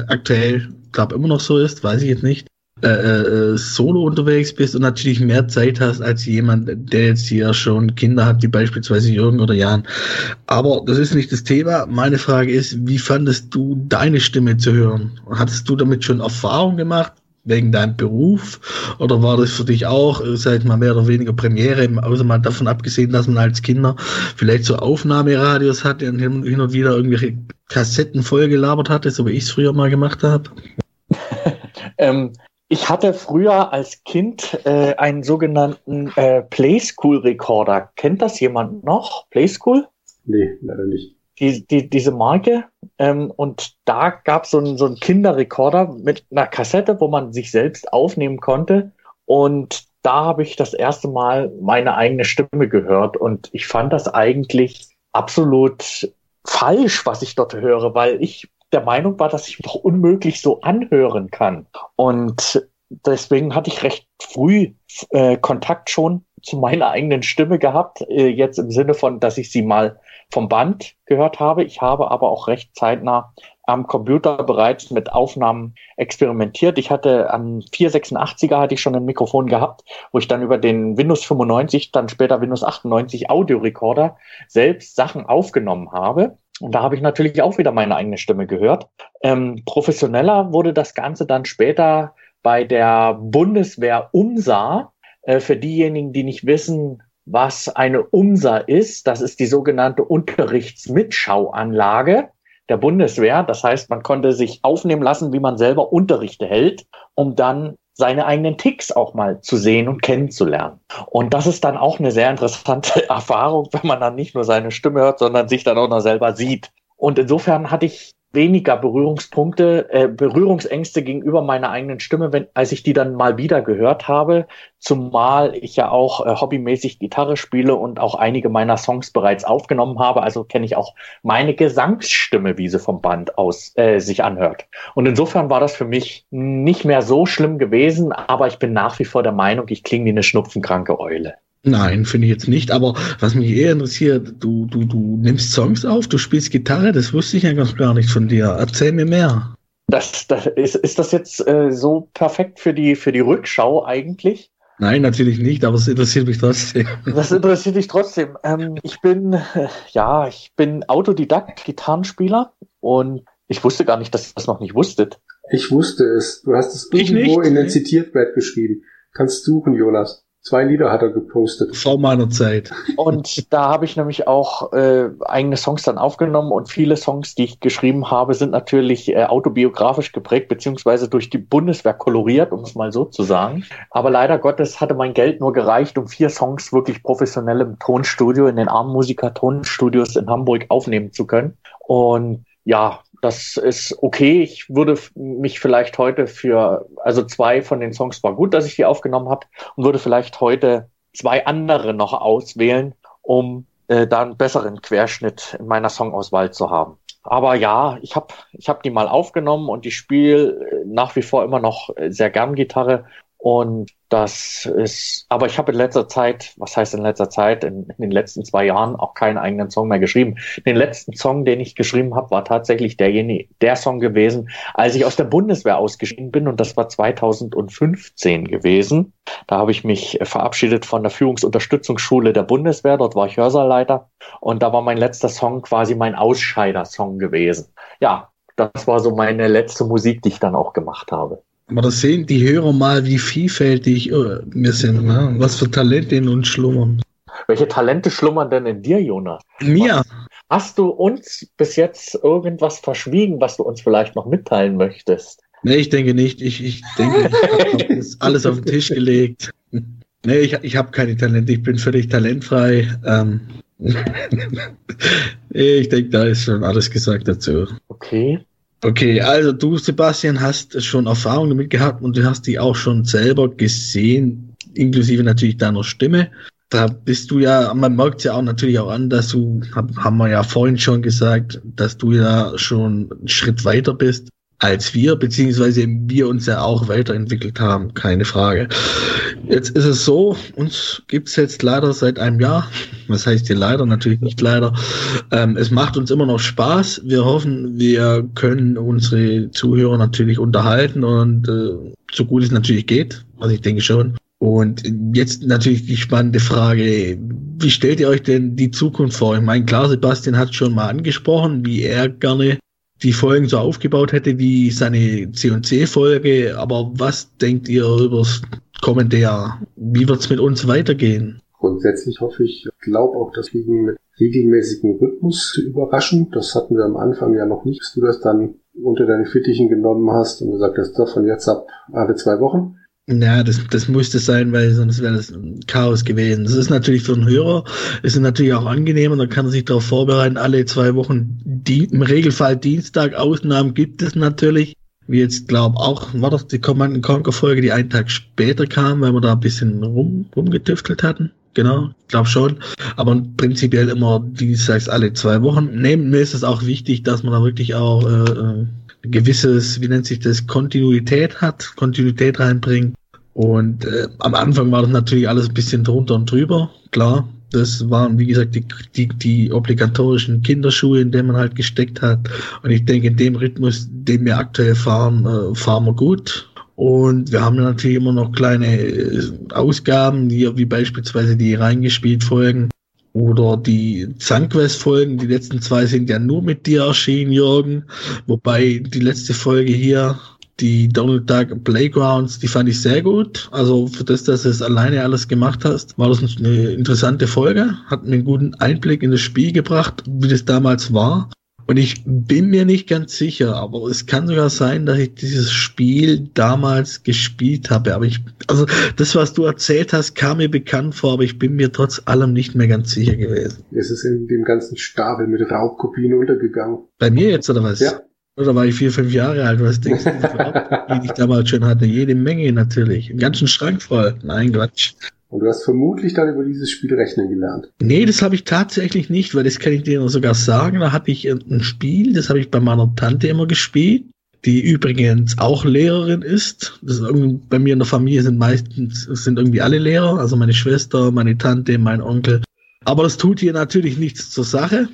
aktuell, glaube immer noch so ist, weiß ich jetzt nicht äh, äh, solo unterwegs bist und natürlich mehr Zeit hast als jemand, der jetzt hier schon Kinder hat, wie beispielsweise Jürgen oder Jan. Aber das ist nicht das Thema. Meine Frage ist, wie fandest du deine Stimme zu hören? Hattest du damit schon Erfahrung gemacht? wegen deinem Beruf? Oder war das für dich auch, äh, sag mal, mehr oder weniger Premiere, außer mal davon abgesehen, dass man als Kinder vielleicht so Aufnahmeradios hatte und hin und wieder irgendwelche Kassetten vollgelabert hatte, so wie ich es früher mal gemacht habe? ähm, ich hatte früher als Kind äh, einen sogenannten äh, Playschool Recorder. Kennt das jemand noch? Playschool? Nee, leider nicht die, die, diese Marke. Ähm, und da gab so es so einen Kinderrekorder mit einer Kassette, wo man sich selbst aufnehmen konnte. Und da habe ich das erste Mal meine eigene Stimme gehört. Und ich fand das eigentlich absolut falsch, was ich dort höre, weil ich der Meinung war, dass ich doch unmöglich so anhören kann. Und deswegen hatte ich recht früh äh, Kontakt schon zu meiner eigenen Stimme gehabt, äh, jetzt im Sinne von, dass ich sie mal vom Band gehört habe. Ich habe aber auch recht zeitnah am Computer bereits mit Aufnahmen experimentiert. Ich hatte am 486er hatte ich schon ein Mikrofon gehabt, wo ich dann über den Windows 95, dann später Windows 98 Audiorekorder selbst Sachen aufgenommen habe. Und da habe ich natürlich auch wieder meine eigene Stimme gehört. Ähm, professioneller wurde das Ganze dann später bei der Bundeswehr UMSA. Äh, für diejenigen, die nicht wissen, was eine UMSA ist. Das ist die sogenannte Unterrichtsmitschauanlage der Bundeswehr. Das heißt, man konnte sich aufnehmen lassen, wie man selber Unterrichte hält, um dann seine eigenen Ticks auch mal zu sehen und kennenzulernen. Und das ist dann auch eine sehr interessante Erfahrung, wenn man dann nicht nur seine Stimme hört, sondern sich dann auch noch selber sieht. Und insofern hatte ich weniger Berührungspunkte, äh, Berührungsängste gegenüber meiner eigenen Stimme, wenn, als ich die dann mal wieder gehört habe, zumal ich ja auch äh, hobbymäßig Gitarre spiele und auch einige meiner Songs bereits aufgenommen habe, also kenne ich auch meine Gesangsstimme, wie sie vom Band aus äh, sich anhört. Und insofern war das für mich nicht mehr so schlimm gewesen, aber ich bin nach wie vor der Meinung, ich klinge wie eine schnupfenkranke Eule. Nein, finde ich jetzt nicht. Aber was mich eher interessiert, du, du, du nimmst Songs auf, du spielst Gitarre, das wusste ich ja ganz gar nicht von dir. Erzähl mir mehr. Das, das, ist, ist das jetzt äh, so perfekt für die, für die Rückschau eigentlich? Nein, natürlich nicht, aber es interessiert mich trotzdem. Das interessiert dich trotzdem. Ähm, ich bin, äh, ja, ich bin Autodidakt, Gitarrenspieler und ich wusste gar nicht, dass ihr das noch nicht wusstet. Ich wusste es. Du hast es irgendwo in den Zitiertbrett geschrieben. Kannst suchen, Jonas. Zwei Lieder hat er gepostet. Vor meiner Zeit. Und da habe ich nämlich auch äh, eigene Songs dann aufgenommen und viele Songs, die ich geschrieben habe, sind natürlich äh, autobiografisch geprägt, beziehungsweise durch die Bundeswehr koloriert, um es mal so zu sagen. Aber leider Gottes hatte mein Geld nur gereicht, um vier Songs wirklich professionell im Tonstudio, in den Armmusiker-Tonstudios in Hamburg aufnehmen zu können. Und ja, das ist okay. Ich würde mich vielleicht heute für, also zwei von den Songs war gut, dass ich die aufgenommen habe und würde vielleicht heute zwei andere noch auswählen, um äh, da einen besseren Querschnitt in meiner Songauswahl zu haben. Aber ja, ich habe ich hab die mal aufgenommen und ich spiele äh, nach wie vor immer noch sehr gern Gitarre und das ist, aber ich habe in letzter Zeit, was heißt in letzter Zeit, in, in, den letzten zwei Jahren auch keinen eigenen Song mehr geschrieben. Den letzten Song, den ich geschrieben habe, war tatsächlich derjenige, der Song gewesen, als ich aus der Bundeswehr ausgeschieden bin und das war 2015 gewesen. Da habe ich mich verabschiedet von der Führungsunterstützungsschule der Bundeswehr. Dort war ich Hörsaarleiter und da war mein letzter Song quasi mein Ausscheider-Song gewesen. Ja, das war so meine letzte Musik, die ich dann auch gemacht habe. Aber das sehen die Hörer mal, wie vielfältig äh, wir sind, ne? was für Talente in uns schlummern. Welche Talente schlummern denn in dir, Jonas? Mir. Hast du uns bis jetzt irgendwas verschwiegen, was du uns vielleicht noch mitteilen möchtest? Nee, ich denke nicht. Ich, ich denke, ich habe alles auf den Tisch gelegt. Nee, ich, ich habe keine Talente. Ich bin völlig talentfrei. Ähm, ich denke, da ist schon alles gesagt dazu. Okay. Okay, also du, Sebastian, hast schon Erfahrung damit gehabt und du hast die auch schon selber gesehen, inklusive natürlich deiner Stimme. Da bist du ja, man merkt ja auch natürlich auch an, dass du, haben wir ja vorhin schon gesagt, dass du ja schon einen Schritt weiter bist als wir, beziehungsweise wir uns ja auch weiterentwickelt haben, keine Frage. Jetzt ist es so, uns gibt's jetzt leider seit einem Jahr, was heißt hier leider, natürlich nicht leider, ähm, es macht uns immer noch Spaß. Wir hoffen, wir können unsere Zuhörer natürlich unterhalten und äh, so gut es natürlich geht, also ich denke schon. Und jetzt natürlich die spannende Frage, wie stellt ihr euch denn die Zukunft vor? Ich meine, klar, Sebastian hat schon mal angesprochen, wie er gerne die Folgen so aufgebaut hätte wie seine C&C-Folge. Aber was denkt ihr über das kommende Jahr? Wie wird es mit uns weitergehen? Grundsätzlich hoffe ich, glaube auch, dass wir mit regelmäßigen Rhythmus zu überraschen. Das hatten wir am Anfang ja noch nicht, dass du das dann unter deine Fittichen genommen hast und gesagt hast, doch von jetzt ab alle zwei Wochen. Ja, das, das musste sein, weil sonst wäre das ein Chaos gewesen. Das ist natürlich für einen Hörer, ist natürlich auch angenehmer, dann kann er sich darauf vorbereiten, alle zwei Wochen, die, im Regelfall Dienstag, Ausnahmen gibt es natürlich. Wie jetzt glaube auch, war das die Command Conquer Folge, die einen Tag später kam, weil wir da ein bisschen rum, rumgetüftelt hatten. Genau, glaube schon. Aber prinzipiell immer dienstags alle zwei Wochen. Neben mir ist es auch wichtig, dass man da wirklich auch äh, äh gewisses, wie nennt sich das, Kontinuität hat, Kontinuität reinbringt. Und äh, am Anfang war das natürlich alles ein bisschen drunter und drüber, klar. Das waren, wie gesagt, die, die, die obligatorischen Kinderschuhe, in denen man halt gesteckt hat. Und ich denke, in dem Rhythmus, den wir aktuell fahren, äh, fahren wir gut. Und wir haben natürlich immer noch kleine äh, Ausgaben, hier wie beispielsweise die reingespielt Folgen, oder die Sunquest-Folgen, die letzten zwei sind ja nur mit dir erschienen, Jürgen. Wobei die letzte Folge hier, die Donald Duck Playgrounds, die fand ich sehr gut. Also für das, dass du es alleine alles gemacht hast, war das eine interessante Folge. Hat mir einen guten Einblick in das Spiel gebracht, wie das damals war. Und ich bin mir nicht ganz sicher, aber es kann sogar sein, dass ich dieses Spiel damals gespielt habe. Aber ich, also das, was du erzählt hast, kam mir bekannt vor, aber ich bin mir trotz allem nicht mehr ganz sicher gewesen. Es ist in dem ganzen Stapel mit Raubkopien untergegangen. Bei mir jetzt oder was? Ja. Oder war ich vier, fünf Jahre alt? Was denkst du, die ich damals schon hatte? Jede Menge natürlich. Einen ganzen Schrank voll. Nein, Quatsch. Und du hast vermutlich dann über dieses Spiel rechnen gelernt. Nee, das habe ich tatsächlich nicht, weil das kann ich dir sogar sagen. Da hatte ich ein Spiel, das habe ich bei meiner Tante immer gespielt, die übrigens auch Lehrerin ist. Das ist bei mir in der Familie sind meistens sind irgendwie alle Lehrer, also meine Schwester, meine Tante, mein Onkel aber das tut hier natürlich nichts zur Sache.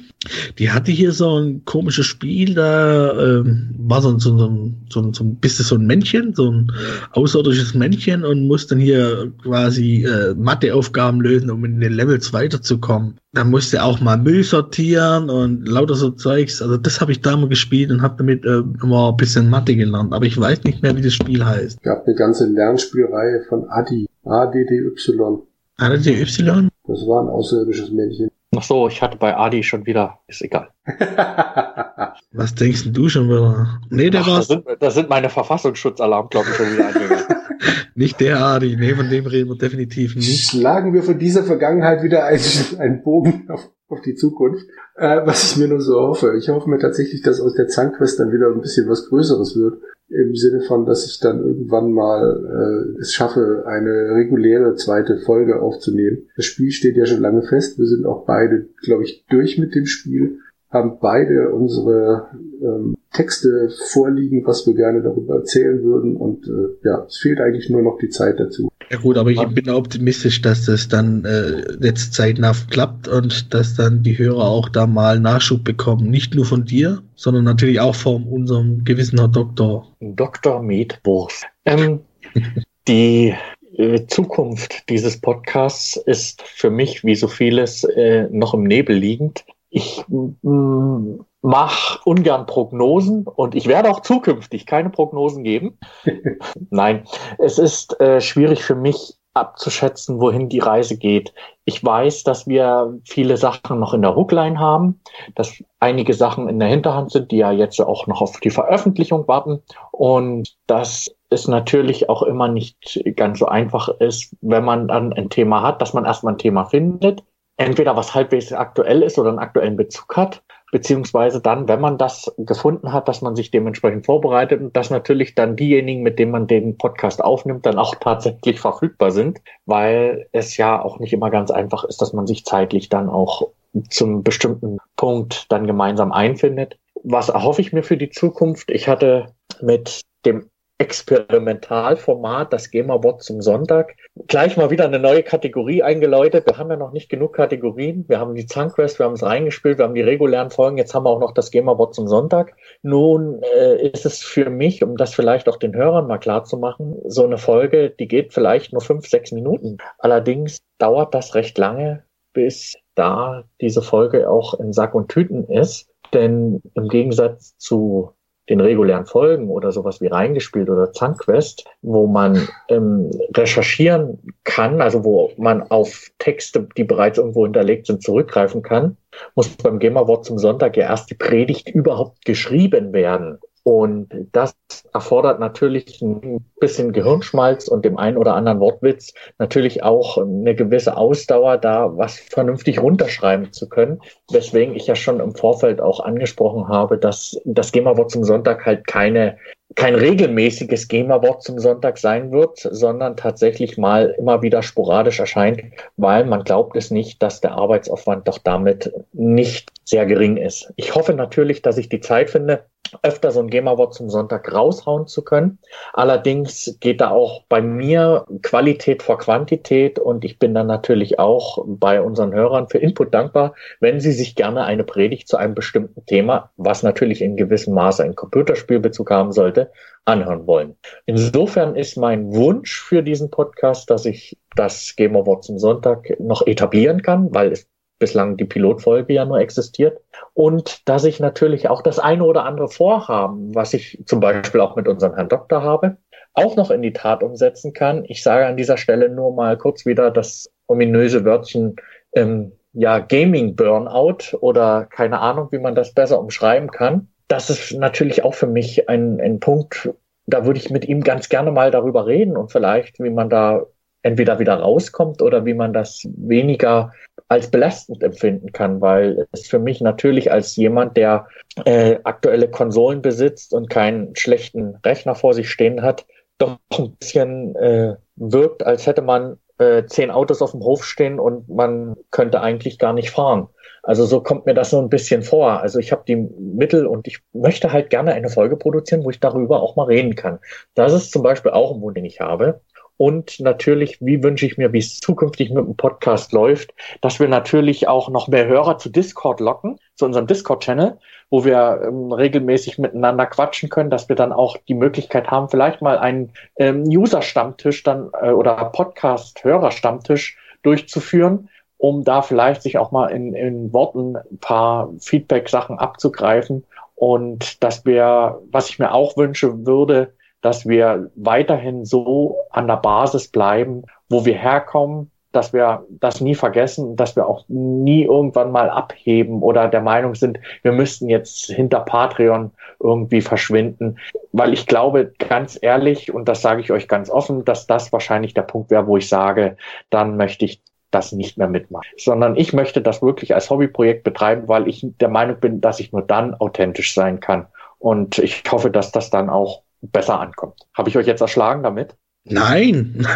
Die hatte hier so ein komisches Spiel, da ähm, war so, so, so, so, so ein bisschen so ein Männchen, so ein außerirdisches Männchen und musste dann hier quasi äh, Matheaufgaben lösen, um in den Levels weiterzukommen. Da musste auch mal Müll sortieren und lauter so Zeugs. Also das habe ich da mal gespielt und habe damit äh, immer ein bisschen Mathe gelernt. Aber ich weiß nicht mehr, wie das Spiel heißt. Es gab eine ganze Lernspielreihe von Adi, A-D-D-Y. A-D-D-Y? Das war ein außerirdisches Männchen. Ach so, ich hatte bei Adi schon wieder, ist egal. Was denkst du schon wieder? Nee, der war. Da sind, da sind meine Verfassungsschutzalalarmglocken schon wieder angegangen. nicht der Adi, nee, von dem reden wir definitiv nicht. Schlagen wir von dieser Vergangenheit wieder einen, einen Bogen auf, auf die Zukunft. Äh, was ich mir nur so hoffe. Ich hoffe mir tatsächlich, dass aus der Zankquest dann wieder ein bisschen was Größeres wird im Sinne von, dass ich dann irgendwann mal äh, es schaffe, eine reguläre zweite Folge aufzunehmen. Das Spiel steht ja schon lange fest. Wir sind auch beide, glaube ich, durch mit dem Spiel, haben beide unsere ähm, Texte vorliegen, was wir gerne darüber erzählen würden. Und äh, ja, es fehlt eigentlich nur noch die Zeit dazu. Ja gut, aber ich bin optimistisch, dass das dann äh, jetzt zeitnah klappt und dass dann die Hörer auch da mal Nachschub bekommen. Nicht nur von dir, sondern natürlich auch von unserem gewissen Herr Doktor. Dr. Medwurf. Ähm, die äh, Zukunft dieses Podcasts ist für mich, wie so vieles, äh, noch im Nebel liegend. Ich mm, mache ungern Prognosen und ich werde auch zukünftig keine Prognosen geben. Nein, es ist äh, schwierig für mich abzuschätzen, wohin die Reise geht. Ich weiß, dass wir viele Sachen noch in der Hookline haben, dass einige Sachen in der Hinterhand sind, die ja jetzt auch noch auf die Veröffentlichung warten und dass es natürlich auch immer nicht ganz so einfach ist, wenn man dann ein Thema hat, dass man erstmal ein Thema findet, entweder was halbwegs aktuell ist oder einen aktuellen Bezug hat beziehungsweise dann, wenn man das gefunden hat, dass man sich dementsprechend vorbereitet und dass natürlich dann diejenigen, mit denen man den Podcast aufnimmt, dann auch tatsächlich verfügbar sind, weil es ja auch nicht immer ganz einfach ist, dass man sich zeitlich dann auch zum bestimmten Punkt dann gemeinsam einfindet. Was erhoffe ich mir für die Zukunft? Ich hatte mit dem Experimentalformat, das GEMA-Bot zum Sonntag. Gleich mal wieder eine neue Kategorie eingeläutet. Wir haben ja noch nicht genug Kategorien. Wir haben die Zunquest, wir haben es reingespielt, wir haben die regulären Folgen. Jetzt haben wir auch noch das GEMA-Bot zum Sonntag. Nun äh, ist es für mich, um das vielleicht auch den Hörern mal klar zu machen, so eine Folge, die geht vielleicht nur fünf, sechs Minuten. Allerdings dauert das recht lange, bis da diese Folge auch in Sack und Tüten ist. Denn im Gegensatz zu den regulären Folgen oder sowas wie reingespielt oder Zunquest, wo man ähm, recherchieren kann, also wo man auf Texte, die bereits irgendwo hinterlegt sind, zurückgreifen kann, muss beim Gamerwort zum Sonntag ja erst die Predigt überhaupt geschrieben werden. Und das erfordert natürlich ein bisschen Gehirnschmalz und dem einen oder anderen Wortwitz natürlich auch eine gewisse Ausdauer, da was vernünftig runterschreiben zu können. Weswegen ich ja schon im Vorfeld auch angesprochen habe, dass das GEMA-Wort zum Sonntag halt keine kein regelmäßiges GEMA-Wort zum Sonntag sein wird, sondern tatsächlich mal immer wieder sporadisch erscheint, weil man glaubt es nicht, dass der Arbeitsaufwand doch damit nicht sehr gering ist. Ich hoffe natürlich, dass ich die Zeit finde, öfter so ein GEMA-Wort zum Sonntag raushauen zu können. Allerdings geht da auch bei mir Qualität vor Quantität und ich bin dann natürlich auch bei unseren Hörern für Input dankbar, wenn sie sich gerne eine Predigt zu einem bestimmten Thema, was natürlich in gewissem Maße ein Computerspielbezug haben sollte, anhören wollen. Insofern ist mein Wunsch für diesen Podcast, dass ich das GEMA-Wort zum Sonntag noch etablieren kann, weil es bislang die Pilotfolge ja nur existiert. Und dass ich natürlich auch das eine oder andere Vorhaben, was ich zum Beispiel auch mit unserem Herrn Doktor habe, auch noch in die Tat umsetzen kann. Ich sage an dieser Stelle nur mal kurz wieder das ominöse Wörtchen ähm, ja Gaming Burnout oder keine Ahnung, wie man das besser umschreiben kann. Das ist natürlich auch für mich ein, ein Punkt, da würde ich mit ihm ganz gerne mal darüber reden und vielleicht, wie man da entweder wieder rauskommt oder wie man das weniger als belastend empfinden kann, weil es für mich natürlich als jemand, der äh, aktuelle Konsolen besitzt und keinen schlechten Rechner vor sich stehen hat, doch ein bisschen äh, wirkt, als hätte man äh, zehn Autos auf dem Hof stehen und man könnte eigentlich gar nicht fahren. Also so kommt mir das so ein bisschen vor. Also ich habe die Mittel und ich möchte halt gerne eine Folge produzieren, wo ich darüber auch mal reden kann. Das ist zum Beispiel auch ein Wunsch, den ich habe. Und natürlich, wie wünsche ich mir, wie es zukünftig mit dem Podcast läuft, dass wir natürlich auch noch mehr Hörer zu Discord locken, zu unserem Discord-Channel, wo wir ähm, regelmäßig miteinander quatschen können, dass wir dann auch die Möglichkeit haben, vielleicht mal einen ähm, User-Stammtisch dann äh, oder Podcast-Hörer-Stammtisch durchzuführen, um da vielleicht sich auch mal in, in Worten ein paar Feedback-Sachen abzugreifen. Und dass wir, was ich mir auch wünsche würde, dass wir weiterhin so an der Basis bleiben, wo wir herkommen, dass wir das nie vergessen, dass wir auch nie irgendwann mal abheben oder der Meinung sind, wir müssten jetzt hinter Patreon irgendwie verschwinden. Weil ich glaube, ganz ehrlich, und das sage ich euch ganz offen, dass das wahrscheinlich der Punkt wäre, wo ich sage, dann möchte ich das nicht mehr mitmachen, sondern ich möchte das wirklich als Hobbyprojekt betreiben, weil ich der Meinung bin, dass ich nur dann authentisch sein kann. Und ich hoffe, dass das dann auch besser ankommt. Habe ich euch jetzt erschlagen damit? Nein,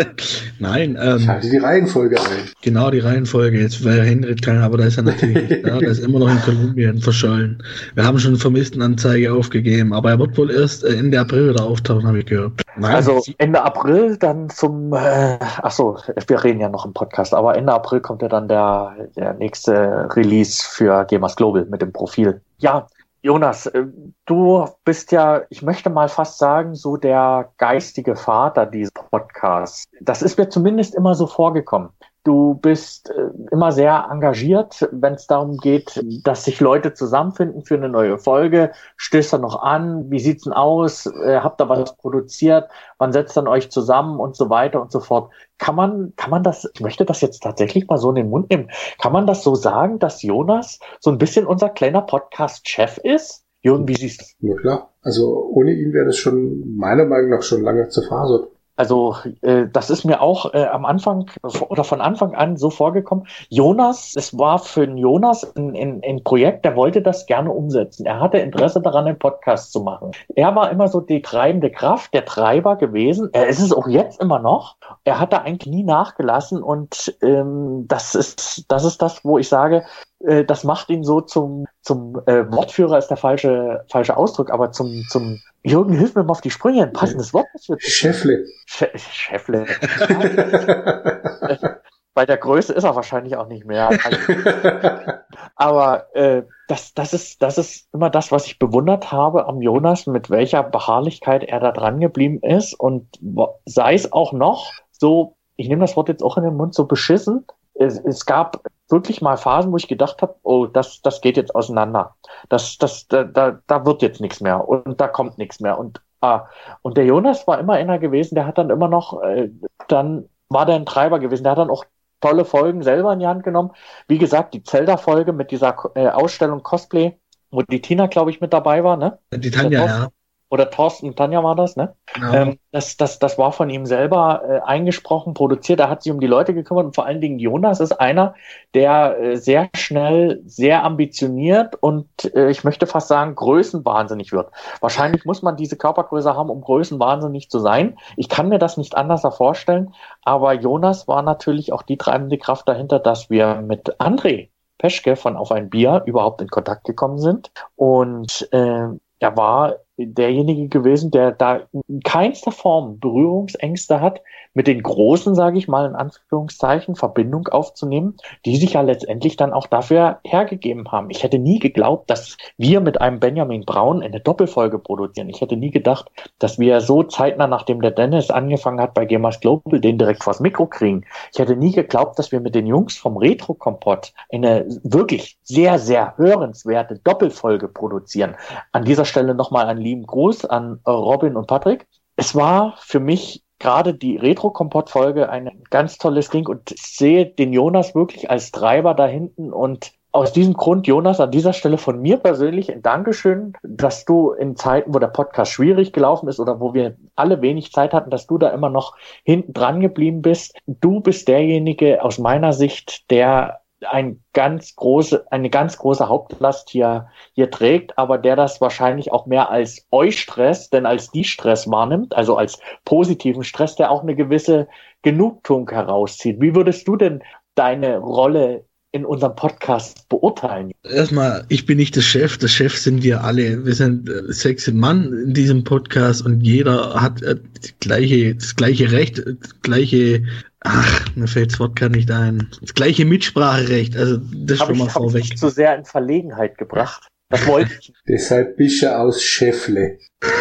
nein. Ähm, ich halte die Reihenfolge ein. Genau, die Reihenfolge. Jetzt wäre Henrik kein, aber da ist er natürlich nicht da. Der ist immer noch in Kolumbien verschollen. Wir haben schon Vermisstenanzeige aufgegeben, aber er wird wohl erst äh, Ende April wieder auftauchen, habe ich gehört. Nein. Also Ende April dann zum, äh, ach so, wir reden ja noch im Podcast, aber Ende April kommt ja dann der, der nächste Release für Gamers Global mit dem Profil. Ja, Jonas, äh, du bist ja, ich möchte mal fast sagen, so der geistige Vater dieses Podcasts. Das ist mir zumindest immer so vorgekommen. Du bist äh, immer sehr engagiert, wenn es darum geht, dass sich Leute zusammenfinden für eine neue Folge. Stößt er noch an? Wie sieht's denn aus? Äh, habt ihr was produziert? Wann setzt dann euch zusammen und so weiter und so fort? Kann man, kann man das, ich möchte das jetzt tatsächlich mal so in den Mund nehmen. Kann man das so sagen, dass Jonas so ein bisschen unser kleiner Podcast-Chef ist? Jürgen, wie siehst du Ja klar. Also ohne ihn wäre das schon meiner Meinung nach schon lange zerfasert. Also äh, das ist mir auch äh, am Anfang oder von Anfang an so vorgekommen. Jonas, es war für Jonas ein, ein, ein Projekt, der wollte das gerne umsetzen. Er hatte Interesse daran, einen Podcast zu machen. Er war immer so die treibende Kraft, der Treiber gewesen. Er ist es auch jetzt immer noch. Er hat da eigentlich nie nachgelassen und ähm, das ist das ist das, wo ich sage, äh, das macht ihn so zum, zum äh, Wortführer ist der falsche, falsche Ausdruck, aber zum, zum Jürgen, hilf mir mal auf die Sprünge, ein passendes Wort. Schäffle. Schäffle. bei der Größe ist er wahrscheinlich auch nicht mehr. Aber äh, das, das, ist, das ist immer das, was ich bewundert habe am Jonas, mit welcher Beharrlichkeit er da dran geblieben ist. Und sei es auch noch so, ich nehme das Wort jetzt auch in den Mund, so beschissen. Es, es gab wirklich mal Phasen, wo ich gedacht habe, oh, das, das geht jetzt auseinander. Das, das, da, da, da wird jetzt nichts mehr und da kommt nichts mehr. Und, ah, und der Jonas war immer einer gewesen, der hat dann immer noch, äh, dann war der ein Treiber gewesen. Der hat dann auch tolle Folgen selber in die Hand genommen. Wie gesagt, die Zelda-Folge mit dieser äh, Ausstellung Cosplay, wo die Tina, glaube ich, mit dabei war, ne? Die Tanja, ja oder Thorsten Tanja war das, ne? Genau. Ähm, das, das, das war von ihm selber äh, eingesprochen, produziert. Er hat sich um die Leute gekümmert und vor allen Dingen Jonas ist einer, der äh, sehr schnell, sehr ambitioniert und äh, ich möchte fast sagen, größenwahnsinnig wird. Wahrscheinlich muss man diese Körpergröße haben, um größenwahnsinnig zu sein. Ich kann mir das nicht anders vorstellen, aber Jonas war natürlich auch die treibende Kraft dahinter, dass wir mit André Peschke von Auf ein Bier überhaupt in Kontakt gekommen sind. Und äh, er war derjenige gewesen, der da in keinster Form Berührungsängste hat, mit den Großen, sage ich mal in Anführungszeichen, Verbindung aufzunehmen, die sich ja letztendlich dann auch dafür hergegeben haben. Ich hätte nie geglaubt, dass wir mit einem Benjamin Braun eine Doppelfolge produzieren. Ich hätte nie gedacht, dass wir so zeitnah, nachdem der Dennis angefangen hat bei Gamers Global, den direkt vors Mikro kriegen. Ich hätte nie geglaubt, dass wir mit den Jungs vom Retro Kompott eine wirklich sehr, sehr hörenswerte Doppelfolge produzieren. An dieser Stelle nochmal ein lieben Gruß an Robin und Patrick. Es war für mich gerade die Retro-Kompott-Folge ein ganz tolles Ding und ich sehe den Jonas wirklich als Treiber da hinten und aus diesem Grund, Jonas, an dieser Stelle von mir persönlich ein Dankeschön, dass du in Zeiten, wo der Podcast schwierig gelaufen ist oder wo wir alle wenig Zeit hatten, dass du da immer noch hinten dran geblieben bist. Du bist derjenige aus meiner Sicht, der ein ganz große, eine ganz große Hauptlast hier, hier trägt, aber der das wahrscheinlich auch mehr als euch Stress, denn als die Stress wahrnimmt, also als positiven Stress, der auch eine gewisse Genugtuung herauszieht. Wie würdest du denn deine Rolle in unserem Podcast beurteilen? Erstmal, ich bin nicht der Chef, der Chef sind wir alle. Wir sind äh, sechs Mann in diesem Podcast und jeder hat äh, die gleiche, das gleiche Recht, das gleiche Ach, mir fällt das Wort gar nicht ein. Das gleiche Mitspracherecht, also das hab schon mal ich, vorweg. Ich zu sehr in Verlegenheit gebracht. Das wollte ich. Deshalb bist du aus Schäffle.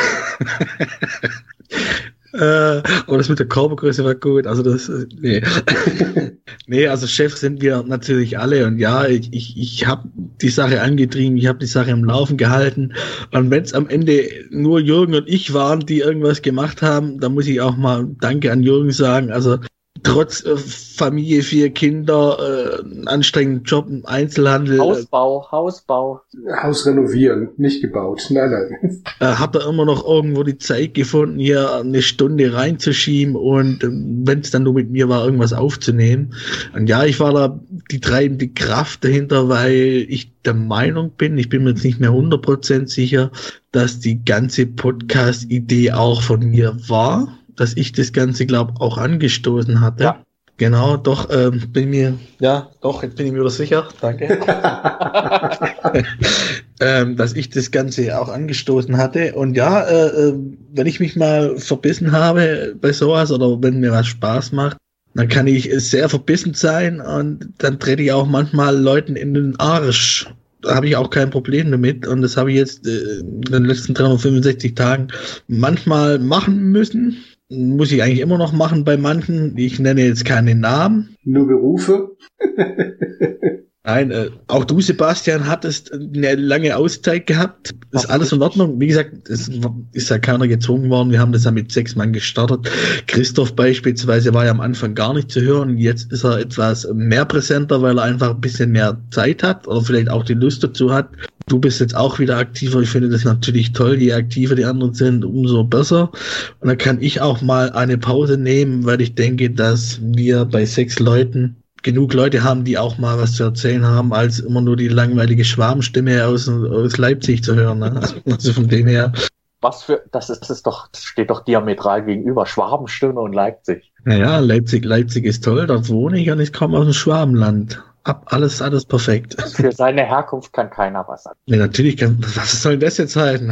Äh, oh, das mit der Körpergröße war gut. Also das, äh, nee. nee, also Chef sind wir natürlich alle. Und ja, ich, ich, ich habe die Sache angetrieben, ich habe die Sache am Laufen gehalten. Und wenn es am Ende nur Jürgen und ich waren, die irgendwas gemacht haben, dann muss ich auch mal Danke an Jürgen sagen. Also trotz äh, Familie, vier Kinder, äh, anstrengenden Job im Einzelhandel. Hausbau, Hausbau. Haus renovieren, nicht gebaut. Nein, nein. Äh, hat er immer noch irgendwo die Zeit gefunden, hier eine Stunde reinzuschieben und äh, wenn es dann nur mit mir war, irgendwas aufzunehmen. Und ja, ich war da die treibende Kraft dahinter, weil ich der Meinung bin, ich bin mir jetzt nicht mehr 100% sicher, dass die ganze Podcast-Idee auch von mir war dass ich das Ganze, glaube auch angestoßen hatte. Ja. Genau, doch, ähm, bin mir, ja, doch, jetzt bin ich mir über sicher, danke. ähm, dass ich das Ganze auch angestoßen hatte. Und ja, äh, äh, wenn ich mich mal verbissen habe bei sowas oder wenn mir was Spaß macht, dann kann ich sehr verbissen sein und dann trete ich auch manchmal Leuten in den Arsch. Da habe ich auch kein Problem damit und das habe ich jetzt äh, in den letzten 365 Tagen manchmal machen müssen muss ich eigentlich immer noch machen bei manchen. Ich nenne jetzt keine Namen. Nur Berufe? Nein, äh, auch du, Sebastian, hattest eine lange Auszeit gehabt. Ist Ach, alles in Ordnung. Wie gesagt, es ist ja keiner gezwungen worden. Wir haben das ja mit sechs Mann gestartet. Christoph beispielsweise war ja am Anfang gar nicht zu hören. Jetzt ist er etwas mehr präsenter, weil er einfach ein bisschen mehr Zeit hat oder vielleicht auch die Lust dazu hat. Du bist jetzt auch wieder aktiver. Ich finde das natürlich toll. Je aktiver die anderen sind, umso besser. Und dann kann ich auch mal eine Pause nehmen, weil ich denke, dass wir bei sechs Leuten genug Leute haben, die auch mal was zu erzählen haben, als immer nur die langweilige Schwabenstimme aus, aus Leipzig zu hören. Ne? Also von dem her. Was für, das ist, das ist doch, das steht doch diametral gegenüber, Schwabenstimme und Leipzig. Naja, Leipzig, Leipzig ist toll, dort wohne ich und ich komme aus dem Schwabenland. ab, alles, alles perfekt. Für seine Herkunft kann keiner was sagen. Nee, natürlich kann, was soll das jetzt halten?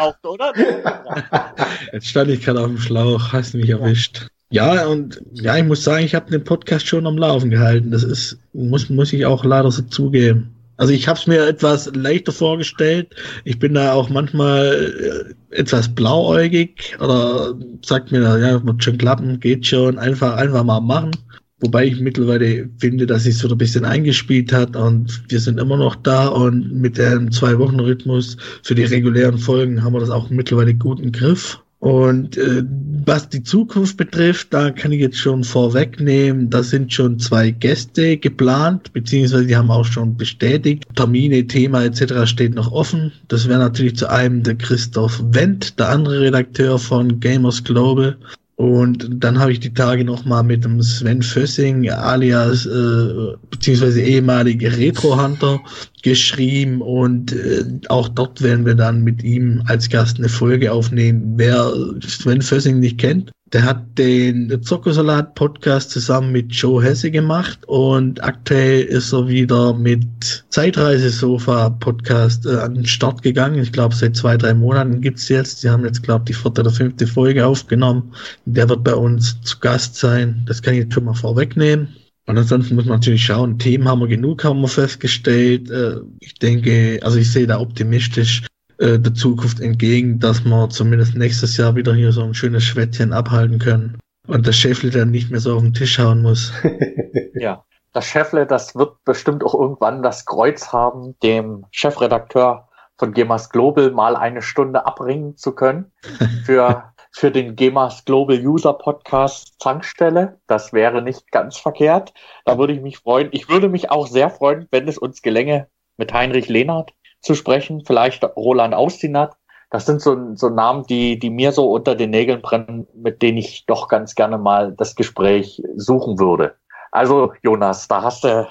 braucht, oder? jetzt stand ich gerade auf dem Schlauch, hast du mich erwischt. Ja, und ja, ich muss sagen, ich habe den Podcast schon am Laufen gehalten. Das ist, muss, muss ich auch leider so zugeben. Also ich habe es mir etwas leichter vorgestellt. Ich bin da auch manchmal äh, etwas blauäugig oder sagt mir, ja, wird schon klappen, geht schon, einfach, einfach mal machen. Wobei ich mittlerweile finde, dass es so ein bisschen eingespielt hat und wir sind immer noch da und mit dem Zwei-Wochen-Rhythmus für die regulären Folgen haben wir das auch mittlerweile gut im Griff. Und äh, was die Zukunft betrifft, da kann ich jetzt schon vorwegnehmen, da sind schon zwei Gäste geplant, beziehungsweise die haben auch schon bestätigt. Termine, Thema etc. steht noch offen. Das wäre natürlich zu einem der Christoph Wendt, der andere Redakteur von Gamers Global. Und dann habe ich die Tage nochmal mit dem Sven Fössing, alias äh, beziehungsweise ehemalige Retro Hunter, geschrieben und äh, auch dort werden wir dann mit ihm als Gast eine Folge aufnehmen. Wer Sven Fössing nicht kennt, der hat den Zockersalat Podcast zusammen mit Joe Hesse gemacht und aktuell ist er wieder mit Zeitreisesofa Podcast äh, an den Start gegangen. Ich glaube, seit zwei, drei Monaten gibt's jetzt. Sie haben jetzt, glaube ich, die vierte oder fünfte Folge aufgenommen. Der wird bei uns zu Gast sein. Das kann ich jetzt schon mal vorwegnehmen. Und ansonsten muss man natürlich schauen, Themen haben wir genug, haben wir festgestellt. Äh, ich denke, also ich sehe da optimistisch, äh, der Zukunft entgegen, dass wir zumindest nächstes Jahr wieder hier so ein schönes Schwätzchen abhalten können und der Schäffle dann nicht mehr so auf den Tisch hauen muss. ja, das Schäffle, das wird bestimmt auch irgendwann das Kreuz haben, dem Chefredakteur von GEMAS Global mal eine Stunde abbringen zu können für, für den GEMAS Global User Podcast Zankstelle. Das wäre nicht ganz verkehrt. Da würde ich mich freuen. Ich würde mich auch sehr freuen, wenn es uns gelänge, mit Heinrich Lehnert zu sprechen, vielleicht Roland Austinat. Das sind so, so Namen, die, die mir so unter den Nägeln brennen, mit denen ich doch ganz gerne mal das Gespräch suchen würde. Also, Jonas, da hast du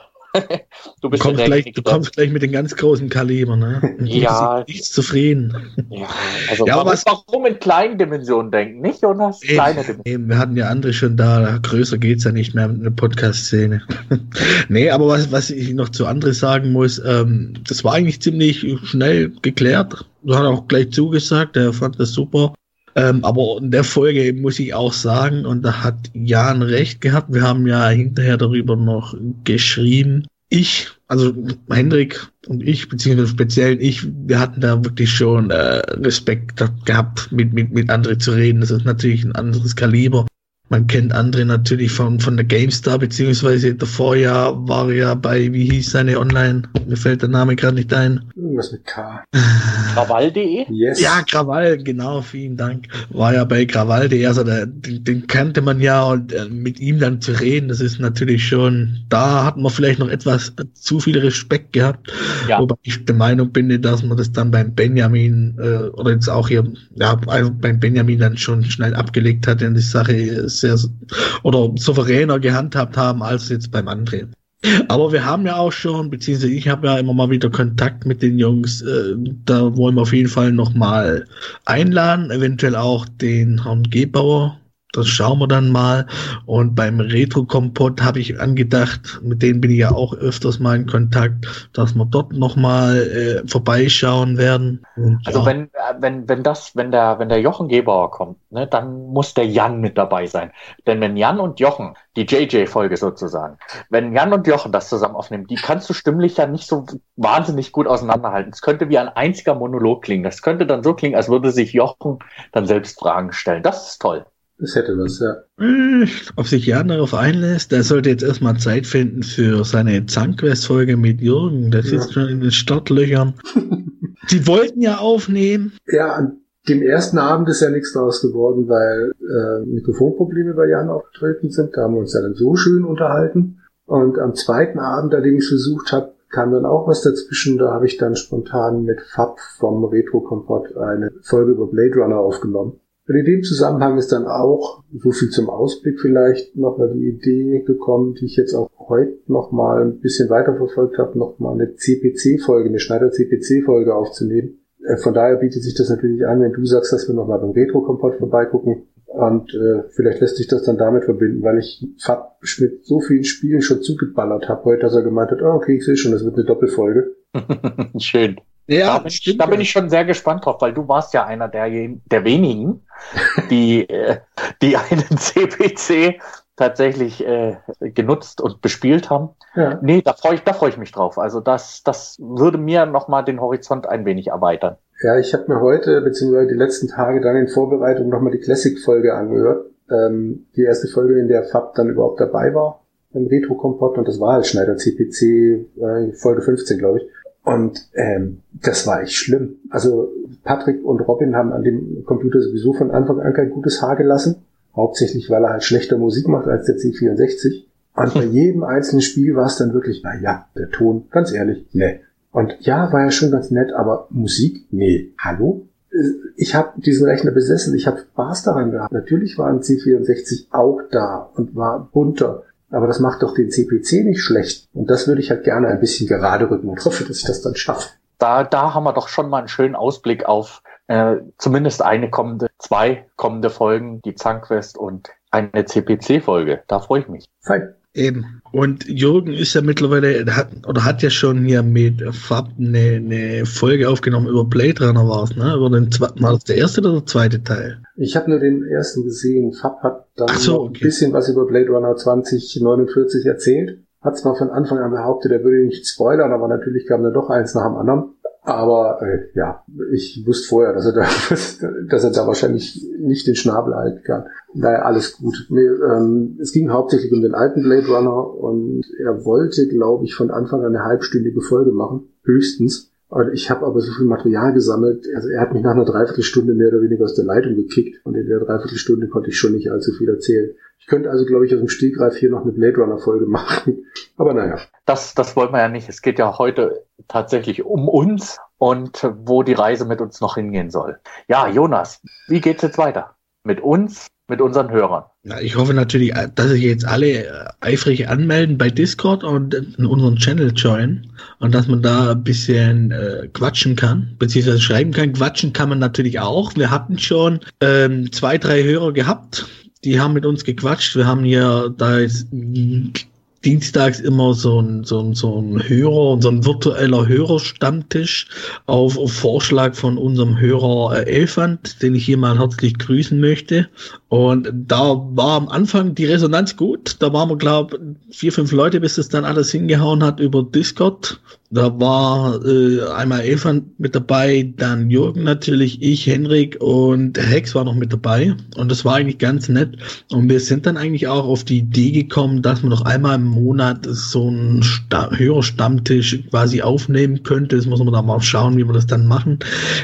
du, bist du, kommst gleich, du kommst gleich mit den ganz großen Kaliber, ne? ja. Nichts zufrieden. Ja, also ja, warum, warum in kleinen Dimensionen denken, nicht, Jonas? Kleine Dimensionen. Eben, wir hatten ja andere schon da, größer geht's ja nicht mehr mit einer Podcast-Szene. nee, aber was, was ich noch zu anderen sagen muss, ähm, das war eigentlich ziemlich schnell geklärt. Du hast auch gleich zugesagt, er fand das super. Ähm, aber in der Folge muss ich auch sagen, und da hat Jan recht gehabt, wir haben ja hinterher darüber noch geschrieben. Ich, also Hendrik und ich, beziehungsweise speziell ich, wir hatten da wirklich schon äh, Respekt gehabt, mit, mit, mit anderen zu reden. Das ist natürlich ein anderes Kaliber. Man kennt andere natürlich von, von der GameStar, beziehungsweise davor ja war er ja bei, wie hieß seine Online? Mir fällt der Name gerade nicht ein. Irgendwas mit K. Krawall.de? Yes. Ja, Krawall, genau, vielen Dank. War ja bei Krawall.de, also der, den, den kannte man ja und äh, mit ihm dann zu reden, das ist natürlich schon, da hat man vielleicht noch etwas zu viel Respekt gehabt. Ja. Wobei ich der Meinung bin, dass man das dann beim Benjamin äh, oder jetzt auch hier, ja, also beim Benjamin dann schon schnell abgelegt hat, denn die Sache ist sehr oder souveräner gehandhabt haben als jetzt beim André. Aber wir haben ja auch schon, beziehungsweise ich habe ja immer mal wieder Kontakt mit den Jungs. Äh, da wollen wir auf jeden Fall nochmal einladen, eventuell auch den Herrn Gebauer, das schauen wir dann mal. Und beim Retro-Kompott habe ich angedacht, mit denen bin ich ja auch öfters mal in Kontakt, dass wir dort nochmal äh, vorbeischauen werden. Und, also ja. wenn, wenn, wenn das, wenn der, wenn der Jochen Gebauer kommt, ne, dann muss der Jan mit dabei sein. Denn wenn Jan und Jochen, die JJ-Folge sozusagen, wenn Jan und Jochen das zusammen aufnehmen, die kannst du stimmlich ja nicht so wahnsinnig gut auseinanderhalten. Es könnte wie ein einziger Monolog klingen. Das könnte dann so klingen, als würde sich Jochen dann selbst Fragen stellen. Das ist toll. Das hätte was, ja. Ob sich Jan darauf einlässt, der sollte jetzt erstmal Zeit finden für seine Zankquest-Folge mit Jürgen. Sitzt ja. schon in den Startlöchern. Sie wollten ja aufnehmen. Ja, an dem ersten Abend ist ja nichts draus geworden, weil äh, Mikrofonprobleme bei Jan aufgetreten sind. Da haben wir uns ja dann so schön unterhalten. Und am zweiten Abend, an dem ich es versucht habe, kam dann auch was dazwischen. Da habe ich dann spontan mit Fab vom Retro Kompott eine Folge über Blade Runner aufgenommen. Und in dem Zusammenhang ist dann auch, so viel zum Ausblick vielleicht, nochmal die Idee gekommen, die ich jetzt auch heute nochmal ein bisschen weiter verfolgt habe, nochmal eine CPC-Folge, eine Schneider-CPC-Folge aufzunehmen. Äh, von daher bietet sich das natürlich an, wenn du sagst, dass wir nochmal beim Retro-Kompott vorbeigucken, Und äh, vielleicht lässt sich das dann damit verbinden, weil ich Fab mit so vielen Spielen schon zugeballert habe heute, dass er gemeint hat, oh, okay, ich sehe schon, das wird eine Doppelfolge. Schön. Ja, da bin, ich, da bin ich schon sehr gespannt drauf, weil du warst ja einer der, der wenigen, die, äh, die einen CPC tatsächlich äh, genutzt und bespielt haben. Ja. Nee, da freue ich, da freue ich mich drauf. Also das, das würde mir nochmal den Horizont ein wenig erweitern. Ja, ich habe mir heute, beziehungsweise die letzten Tage dann in Vorbereitung nochmal die Classic-Folge angehört. Ähm, die erste Folge, in der Fab dann überhaupt dabei war im Retro-Kompott und das war halt Schneider CPC, äh, Folge 15, glaube ich. Und ähm, das war echt schlimm. Also Patrick und Robin haben an dem Computer sowieso von Anfang an kein gutes Haar gelassen. Hauptsächlich, weil er halt schlechter Musik macht als der C64. Und bei jedem einzelnen Spiel war es dann wirklich, na ja, der Ton, ganz ehrlich, ne. Und ja, war ja schon ganz nett, aber Musik, nee. Hallo? Ich habe diesen Rechner besessen, ich habe Spaß daran gehabt. Natürlich war ein C64 auch da und war bunter. Aber das macht doch den CPC nicht schlecht. Und das würde ich halt gerne ein bisschen gerade rücken und hoffe, dass ich das dann schaffe. Da, da haben wir doch schon mal einen schönen Ausblick auf äh, zumindest eine kommende, zwei kommende Folgen, die Zankquest und eine CPC-Folge. Da freue ich mich. Fein. Eben. Und Jürgen ist ja mittlerweile, hat, oder hat ja schon hier mit Fab eine, eine Folge aufgenommen über Blade Runner war es, ne? Über den, war das der erste oder der zweite Teil? Ich habe nur den ersten gesehen. Fab hat dann so, okay. ein bisschen was über Blade Runner 2049 erzählt. Hat zwar von Anfang an behauptet, er würde nicht spoilern, aber natürlich kam dann doch eins nach dem anderen. Aber äh, ja, ich wusste vorher, dass er da, dass er da wahrscheinlich nicht den Schnabel halten kann. Daher alles gut. Nee, ähm, es ging hauptsächlich um den alten Blade Runner und er wollte, glaube ich, von Anfang an eine halbstündige Folge machen, höchstens. Und ich habe aber so viel Material gesammelt. Also er hat mich nach einer Dreiviertelstunde mehr oder weniger aus der Leitung gekickt und in der Dreiviertelstunde konnte ich schon nicht allzu viel erzählen. Ich könnte also, glaube ich, aus dem Stegreif hier noch eine Blade Runner Folge machen. Aber naja. Das, das wollen wir ja nicht. Es geht ja heute tatsächlich um uns und wo die Reise mit uns noch hingehen soll. Ja, Jonas, wie geht's jetzt weiter? Mit uns mit unseren Hörern. Ja, ich hoffe natürlich, dass sich jetzt alle äh, eifrig anmelden bei Discord und in unseren Channel joinen und dass man da ein bisschen äh, quatschen kann, beziehungsweise schreiben kann. Quatschen kann man natürlich auch. Wir hatten schon ähm, zwei, drei Hörer gehabt, die haben mit uns gequatscht. Wir haben hier da jetzt dienstags immer so ein, so ein, so ein Hörer, so ein virtueller Hörerstammtisch auf, Vorschlag von unserem Hörer äh, Elfand, den ich hier mal herzlich grüßen möchte. Und da war am Anfang die Resonanz gut. Da waren wir, glaube vier, fünf Leute, bis es dann alles hingehauen hat über Discord. Da war äh, einmal Evan mit dabei, dann Jürgen natürlich, ich, Henrik und Hex war noch mit dabei. Und das war eigentlich ganz nett. Und wir sind dann eigentlich auch auf die Idee gekommen, dass man noch einmal im Monat so einen Sta Hörerstammtisch quasi aufnehmen könnte. Das muss man da mal schauen, wie wir das dann machen.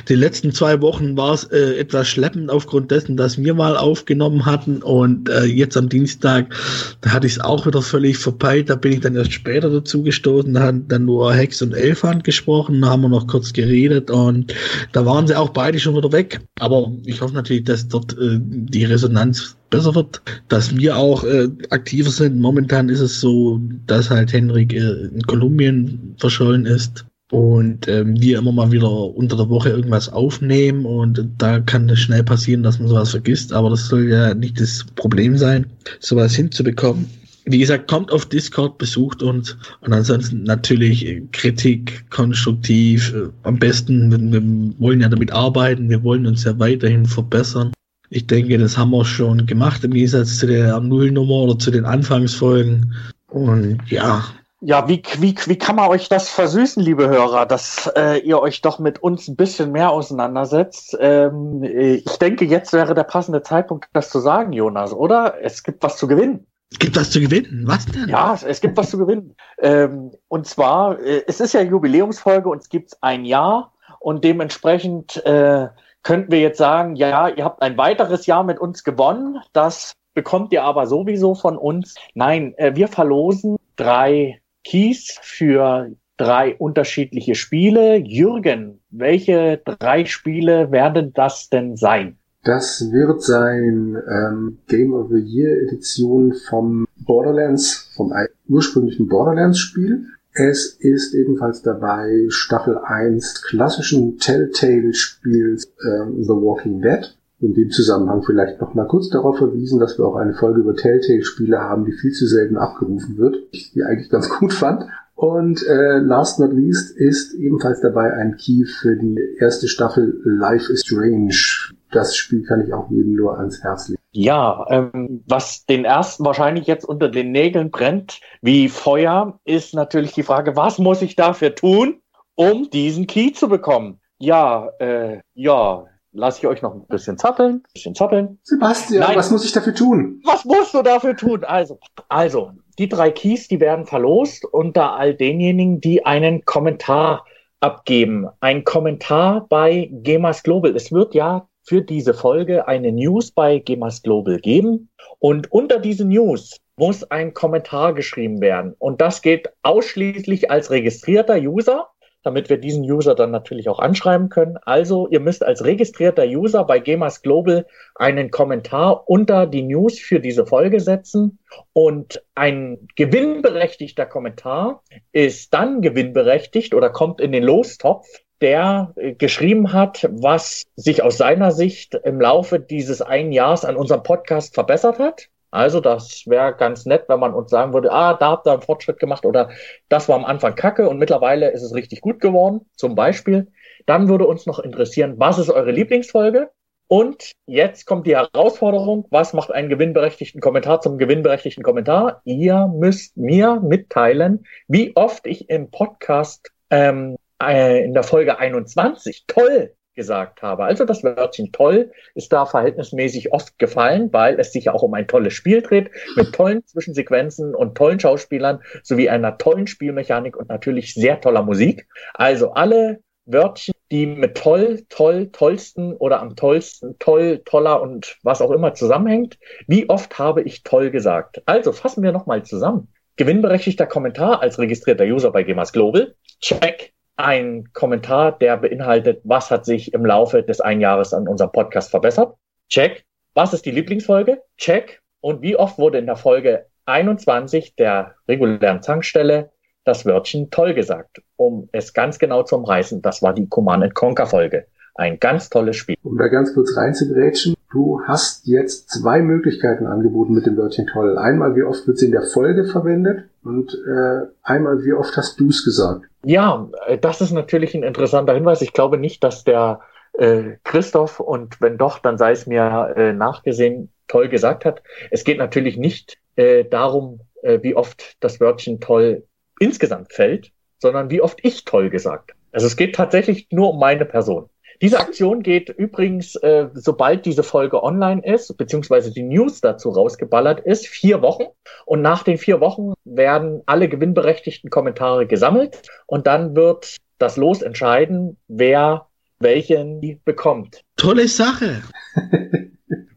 Die letzten zwei Wochen war es äh, etwas schleppend aufgrund dessen, dass wir mal aufgenommen hatten. Und äh, jetzt am Dienstag, da hatte ich es auch wieder völlig verpeilt. Da bin ich dann erst später dazu gestoßen. Da hat dann nur Hex Alex und Elfand gesprochen, haben wir noch kurz geredet und da waren sie auch beide schon wieder weg. Aber ich hoffe natürlich, dass dort äh, die Resonanz besser wird, dass wir auch äh, aktiver sind. Momentan ist es so, dass halt Henrik äh, in Kolumbien verschollen ist und ähm, wir immer mal wieder unter der Woche irgendwas aufnehmen und da kann es schnell passieren, dass man sowas vergisst, aber das soll ja nicht das Problem sein, sowas hinzubekommen wie gesagt, kommt auf Discord, besucht uns und ansonsten natürlich Kritik, konstruktiv. Äh, am besten, wir, wollen ja damit arbeiten, wir wollen uns ja weiterhin verbessern. Ich denke, das haben wir schon gemacht im Gegensatz zu der Nullnummer oder zu den Anfangsfolgen. Und ja. Ja, wie, wie, wie kann man euch das versüßen, liebe Hörer, dass äh, ihr euch doch mit uns ein bisschen mehr auseinandersetzt? Ähm, ich denke, jetzt wäre der passende Zeitpunkt, das zu sagen, Jonas, oder? Es gibt was zu gewinnen. Es gibt was zu gewinnen. Was denn? Ja, es gibt was zu gewinnen. Ähm, und zwar, äh, es ist ja Jubiläumsfolge und es gibt ein Jahr und dementsprechend äh, könnten wir jetzt sagen, ja, ihr habt ein weiteres Jahr mit uns gewonnen. Das bekommt ihr aber sowieso von uns. Nein, äh, wir verlosen drei Keys für drei unterschiedliche Spiele. Jürgen, welche drei Spiele werden das denn sein? Das wird sein ähm, Game of the Year Edition vom Borderlands, vom ursprünglichen Borderlands-Spiel. Es ist ebenfalls dabei Staffel 1 klassischen Telltale-Spiels ähm, The Walking Dead. In dem Zusammenhang vielleicht noch mal kurz darauf verwiesen, dass wir auch eine Folge über Telltale-Spiele haben, die viel zu selten abgerufen wird, ich die eigentlich ganz gut fand. Und äh, last not least ist ebenfalls dabei ein Key für die erste Staffel Life is Strange. Das Spiel kann ich auch jedem nur ans Herz legen. Ja, ähm, was den ersten wahrscheinlich jetzt unter den Nägeln brennt, wie Feuer, ist natürlich die Frage, was muss ich dafür tun, um diesen Key zu bekommen? Ja, äh, ja, lasse ich euch noch ein bisschen zappeln, ein bisschen zappeln. Sebastian, Nein. was muss ich dafür tun? Was musst du dafür tun? Also, also, die drei Keys, die werden verlost unter all denjenigen, die einen Kommentar abgeben. Ein Kommentar bei Gemas Global. Es wird ja für diese Folge eine News bei Gemas Global geben. Und unter diese News muss ein Kommentar geschrieben werden. Und das geht ausschließlich als registrierter User, damit wir diesen User dann natürlich auch anschreiben können. Also ihr müsst als registrierter User bei Gemas Global einen Kommentar unter die News für diese Folge setzen. Und ein gewinnberechtigter Kommentar ist dann gewinnberechtigt oder kommt in den Lostopf, der äh, geschrieben hat, was sich aus seiner Sicht im Laufe dieses einen Jahres an unserem Podcast verbessert hat. Also das wäre ganz nett, wenn man uns sagen würde, ah, da habt ihr einen Fortschritt gemacht oder das war am Anfang kacke und mittlerweile ist es richtig gut geworden, zum Beispiel. Dann würde uns noch interessieren, was ist eure Lieblingsfolge? Und jetzt kommt die Herausforderung, was macht einen gewinnberechtigten Kommentar zum gewinnberechtigten Kommentar? Ihr müsst mir mitteilen, wie oft ich im Podcast ähm, äh, in der Folge 21 toll gesagt habe. Also das Wörtchen toll ist da verhältnismäßig oft gefallen, weil es sich ja auch um ein tolles Spiel dreht mit tollen Zwischensequenzen und tollen Schauspielern sowie einer tollen Spielmechanik und natürlich sehr toller Musik. Also alle Wörtchen, die mit toll, toll, tollsten oder am tollsten, toll, toller und was auch immer zusammenhängt. Wie oft habe ich toll gesagt? Also fassen wir nochmal zusammen. Gewinnberechtigter Kommentar als registrierter User bei Gemas Global. Check ein Kommentar, der beinhaltet, was hat sich im Laufe des einen Jahres an unserem Podcast verbessert. Check. Was ist die Lieblingsfolge? Check. Und wie oft wurde in der Folge 21 der regulären Tankstelle das Wörtchen toll gesagt? Um es ganz genau zu umreißen, das war die Command Conquer Folge. Ein ganz tolles Spiel. Um da ganz kurz reinzugrätschen, du hast jetzt zwei Möglichkeiten angeboten mit dem Wörtchen toll. Einmal, wie oft wird es in der Folge verwendet und äh, einmal, wie oft hast du es gesagt? Ja, äh, das ist natürlich ein interessanter Hinweis. Ich glaube nicht, dass der äh, Christoph und wenn doch, dann sei es mir äh, nachgesehen, toll gesagt hat. Es geht natürlich nicht äh, darum, äh, wie oft das Wörtchen toll insgesamt fällt, sondern wie oft ich toll gesagt. Also es geht tatsächlich nur um meine Person. Diese Aktion geht übrigens, äh, sobald diese Folge online ist, beziehungsweise die News dazu rausgeballert ist, vier Wochen. Und nach den vier Wochen werden alle gewinnberechtigten Kommentare gesammelt und dann wird das Los entscheiden, wer welchen bekommt. Tolle Sache.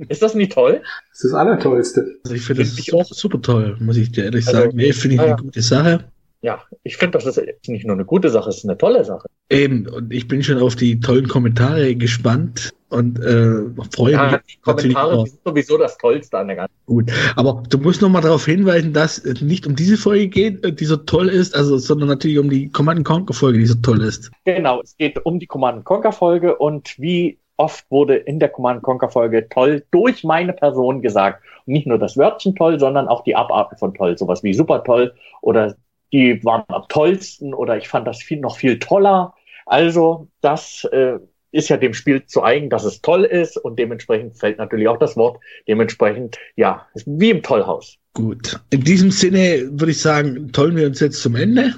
Ist das nicht toll? Das ist das Allertollste. Also ich finde das auch super toll, muss ich dir ehrlich also, sagen. Nee, finde ich ja, eine gute Sache ja, ich finde, das ist nicht nur eine gute Sache, es ist eine tolle Sache. Eben, und ich bin schon auf die tollen Kommentare gespannt und äh, freue ja, mich. Die Kommentare sind sowieso das Tollste an der ganzen. Gut, aber du musst noch mal darauf hinweisen, dass es nicht um diese Folge geht, äh, die so toll ist, also, sondern natürlich um die Command Conquer Folge, die so toll ist. Genau, es geht um die Command Conquer Folge und wie oft wurde in der Command Conquer Folge toll durch meine Person gesagt. Und nicht nur das Wörtchen toll, sondern auch die Abarten von toll, sowas wie super toll oder die waren am tollsten oder ich fand das viel noch viel toller. Also das äh, ist ja dem Spiel zu eigen, dass es toll ist und dementsprechend fällt natürlich auch das Wort dementsprechend, ja, wie im Tollhaus. Gut. In diesem Sinne würde ich sagen, tollen wir uns jetzt zum Ende.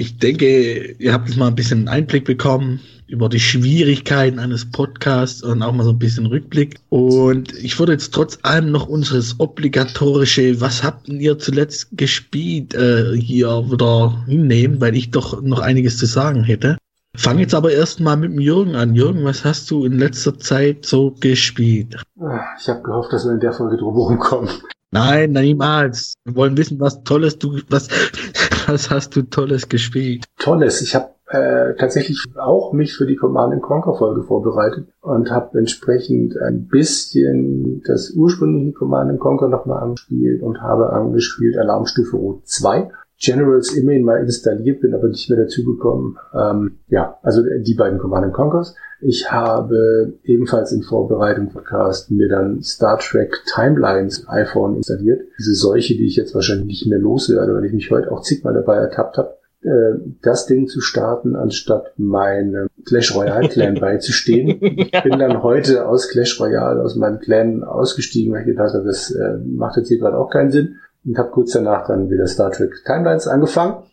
Ich denke, ihr habt jetzt mal ein bisschen Einblick bekommen über die Schwierigkeiten eines Podcasts und auch mal so ein bisschen Rückblick. Und ich würde jetzt trotz allem noch unseres obligatorische, was habt ihr zuletzt gespielt, äh, hier wieder hinnehmen, weil ich doch noch einiges zu sagen hätte. Fang jetzt aber erstmal mit dem Jürgen an. Jürgen, was hast du in letzter Zeit so gespielt? Ich habe gehofft, dass wir in der Folge drumherum kommen. Nein, niemals. Wir wollen wissen, was Tolles du, was, was hast du Tolles gespielt? Tolles. Ich habe äh, tatsächlich auch mich für die Command Conquer Folge vorbereitet und habe entsprechend ein bisschen das ursprüngliche Command Conquer nochmal angespielt und habe angespielt Alarmstufe Rot 2. Generals immerhin mal installiert, bin aber nicht mehr dazu gekommen. Ähm, ja, also die beiden Command Conquers. Ich habe ebenfalls in Vorbereitung Podcast mir dann Star Trek Timelines iPhone installiert. Diese Seuche, die ich jetzt wahrscheinlich nicht mehr loswerde, weil ich mich heute auch zigmal dabei ertappt habe, äh, das Ding zu starten, anstatt meinem Clash Royale Clan beizustehen. Ich bin dann heute aus Clash Royale, aus meinem Clan ausgestiegen, weil ich gedacht habe, das äh, macht jetzt hier gerade auch keinen Sinn. Und habe kurz danach dann wieder Star Trek Timelines angefangen.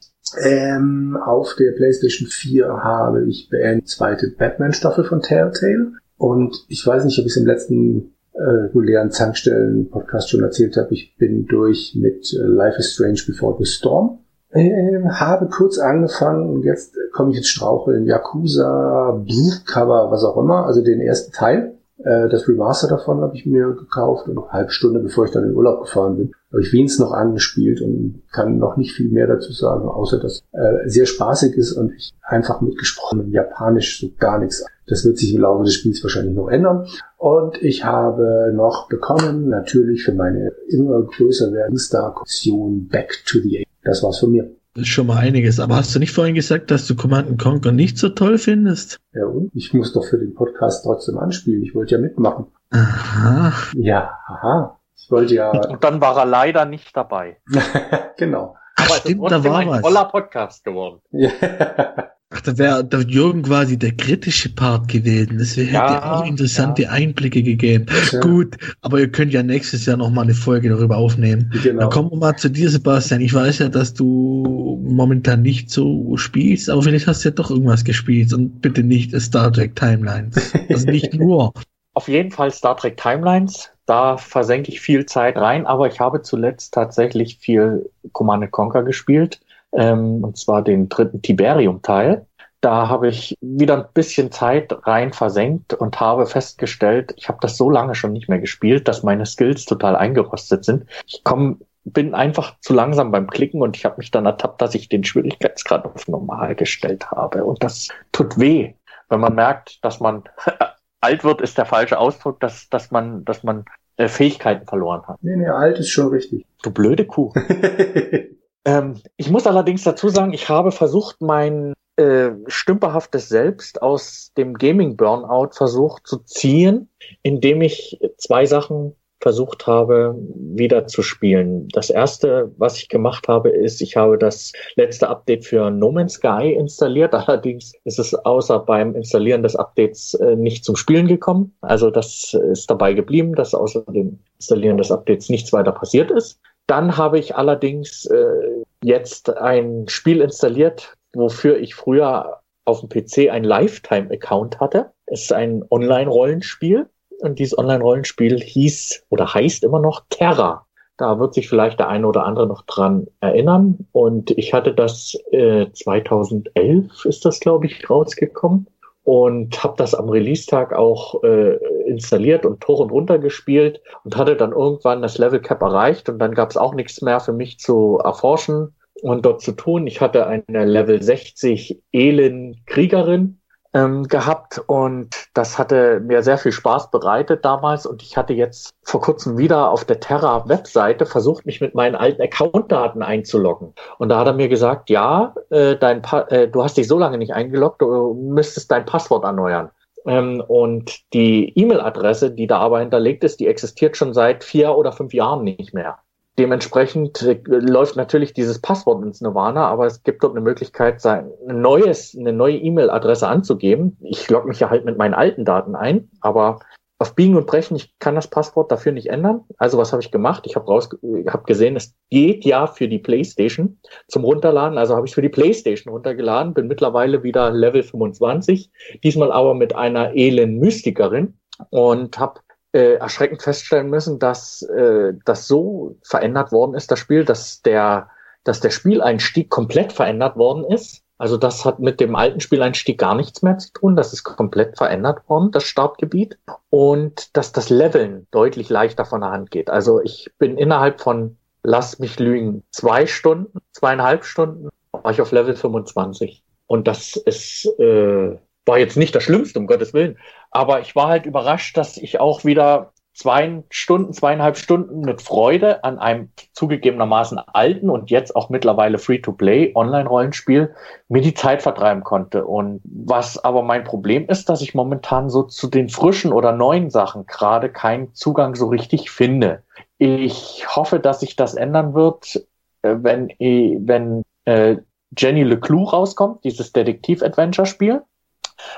Ähm, auf der PlayStation 4 habe ich beendet zweite Batman-Staffel von Telltale. Und ich weiß nicht, ob ich es im letzten äh, regulären Zankstellen-Podcast schon erzählt habe. Ich bin durch mit äh, Life is Strange Before the Storm. Äh, habe kurz angefangen und jetzt komme ich ins Straucheln. Yakuza, Cover, was auch immer, also den ersten Teil. Äh, das Remaster davon habe ich mir gekauft und eine halbe Stunde bevor ich dann in Urlaub gefahren bin, habe ich Wiens noch angespielt und kann noch nicht viel mehr dazu sagen, außer dass äh, sehr spaßig ist und ich einfach mit gesprochenem Japanisch so gar nichts. Das wird sich im Laufe des Spiels wahrscheinlich noch ändern. Und ich habe noch bekommen, natürlich für meine immer größer werdende Star-Kommission Back to the Age. Das war's von mir. Das ist schon mal einiges. Aber hast du nicht vorhin gesagt, dass du Command Conquer nicht so toll findest? Ja, und? Ich muss doch für den Podcast trotzdem anspielen. Ich wollte ja mitmachen. Aha. Ja, aha. Ich wollte ja. Und dann war er leider nicht dabei. genau. Aber Stimmt, es ist da war ein was. toller Podcast geworden. Ja. Ach, da wäre der Jürgen quasi der kritische Part gewesen. Das hätte ja, auch interessante ja. Einblicke gegeben. Ja. Gut, aber ihr könnt ja nächstes Jahr noch mal eine Folge darüber aufnehmen. Genau. Dann kommen wir mal zu dir, Sebastian. Ich weiß ja, dass du momentan nicht so spielst, aber vielleicht hast du ja doch irgendwas gespielt und bitte nicht Star Trek Timelines. Also nicht nur. Auf jeden Fall Star Trek Timelines. Da versenke ich viel Zeit rein, aber ich habe zuletzt tatsächlich viel Command Conquer gespielt ähm, und zwar den dritten Tiberium-Teil. Da habe ich wieder ein bisschen Zeit rein versenkt und habe festgestellt, ich habe das so lange schon nicht mehr gespielt, dass meine Skills total eingerostet sind. Ich komme bin einfach zu langsam beim Klicken und ich habe mich dann ertappt, dass ich den Schwierigkeitsgrad auf normal gestellt habe. Und das tut weh, wenn man merkt, dass man alt wird, ist der falsche Ausdruck, dass, dass man, dass man äh, Fähigkeiten verloren hat. Nee, nee, alt ist schon richtig. Du blöde Kuh. Ähm, ich muss allerdings dazu sagen, ich habe versucht, mein äh, stümperhaftes Selbst aus dem Gaming-Burnout versucht zu ziehen, indem ich zwei Sachen versucht habe, wieder zu spielen. Das erste, was ich gemacht habe, ist, ich habe das letzte Update für No Man's Sky installiert. Allerdings ist es außer beim Installieren des Updates äh, nicht zum Spielen gekommen. Also das ist dabei geblieben, dass außer dem Installieren des Updates nichts weiter passiert ist. Dann habe ich allerdings äh, jetzt ein Spiel installiert, wofür ich früher auf dem PC ein Lifetime-Account hatte. Es ist ein Online-Rollenspiel und dieses Online-Rollenspiel hieß oder heißt immer noch Terra. Da wird sich vielleicht der eine oder andere noch dran erinnern. Und ich hatte das äh, 2011 ist das, glaube ich, rausgekommen und habe das am Release-Tag auch äh, installiert und hoch und runter gespielt und hatte dann irgendwann das Level Cap erreicht und dann gab es auch nichts mehr für mich zu erforschen und dort zu tun. Ich hatte eine Level 60 Elin Kriegerin ähm, gehabt und das hatte mir sehr viel Spaß bereitet damals und ich hatte jetzt vor kurzem wieder auf der Terra Webseite versucht, mich mit meinen alten Accountdaten einzuloggen und da hat er mir gesagt, ja, äh, dein pa äh, du hast dich so lange nicht eingeloggt, du müsstest dein Passwort erneuern. Ähm, und die E-Mail-Adresse, die da aber hinterlegt ist, die existiert schon seit vier oder fünf Jahren nicht mehr. Dementsprechend äh, läuft natürlich dieses Passwort ins Nirvana, aber es gibt dort eine Möglichkeit, sein neues, eine neue E-Mail-Adresse anzugeben. Ich logge mich ja halt mit meinen alten Daten ein, aber auf Biegen und Brechen, ich kann das Passwort dafür nicht ändern. Also was habe ich gemacht? Ich habe raus, hab gesehen, es geht ja für die PlayStation zum Runterladen. Also habe ich für die PlayStation runtergeladen, bin mittlerweile wieder Level 25, diesmal aber mit einer Elend Mystikerin und habe äh, erschreckend feststellen müssen, dass äh, das so verändert worden ist, das Spiel, dass der, dass der Spieleinstieg komplett verändert worden ist. Also das hat mit dem alten Spieleinstieg gar nichts mehr zu tun. Das ist komplett verändert worden, das Startgebiet. Und dass das Leveln deutlich leichter von der Hand geht. Also ich bin innerhalb von, lass mich lügen, zwei Stunden, zweieinhalb Stunden, war ich auf Level 25. Und das ist, äh, war jetzt nicht das Schlimmste, um Gottes Willen. Aber ich war halt überrascht, dass ich auch wieder zwei Stunden, zweieinhalb Stunden mit Freude an einem zugegebenermaßen alten und jetzt auch mittlerweile Free-to-Play Online-Rollenspiel mir die Zeit vertreiben konnte. Und was aber mein Problem ist, dass ich momentan so zu den frischen oder neuen Sachen gerade keinen Zugang so richtig finde. Ich hoffe, dass sich das ändern wird, äh, wenn, wenn äh, Jenny LeClou rauskommt, dieses Detektiv-Adventure-Spiel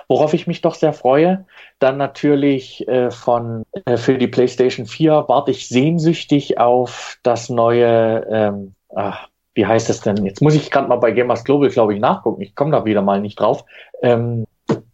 worauf ich mich doch sehr freue. Dann natürlich äh, von äh, für die PlayStation 4 warte ich sehnsüchtig auf das neue, ähm, ach, wie heißt es denn? Jetzt muss ich gerade mal bei Gamers Global, glaube ich, nachgucken. Ich komme da wieder mal nicht drauf. Ähm,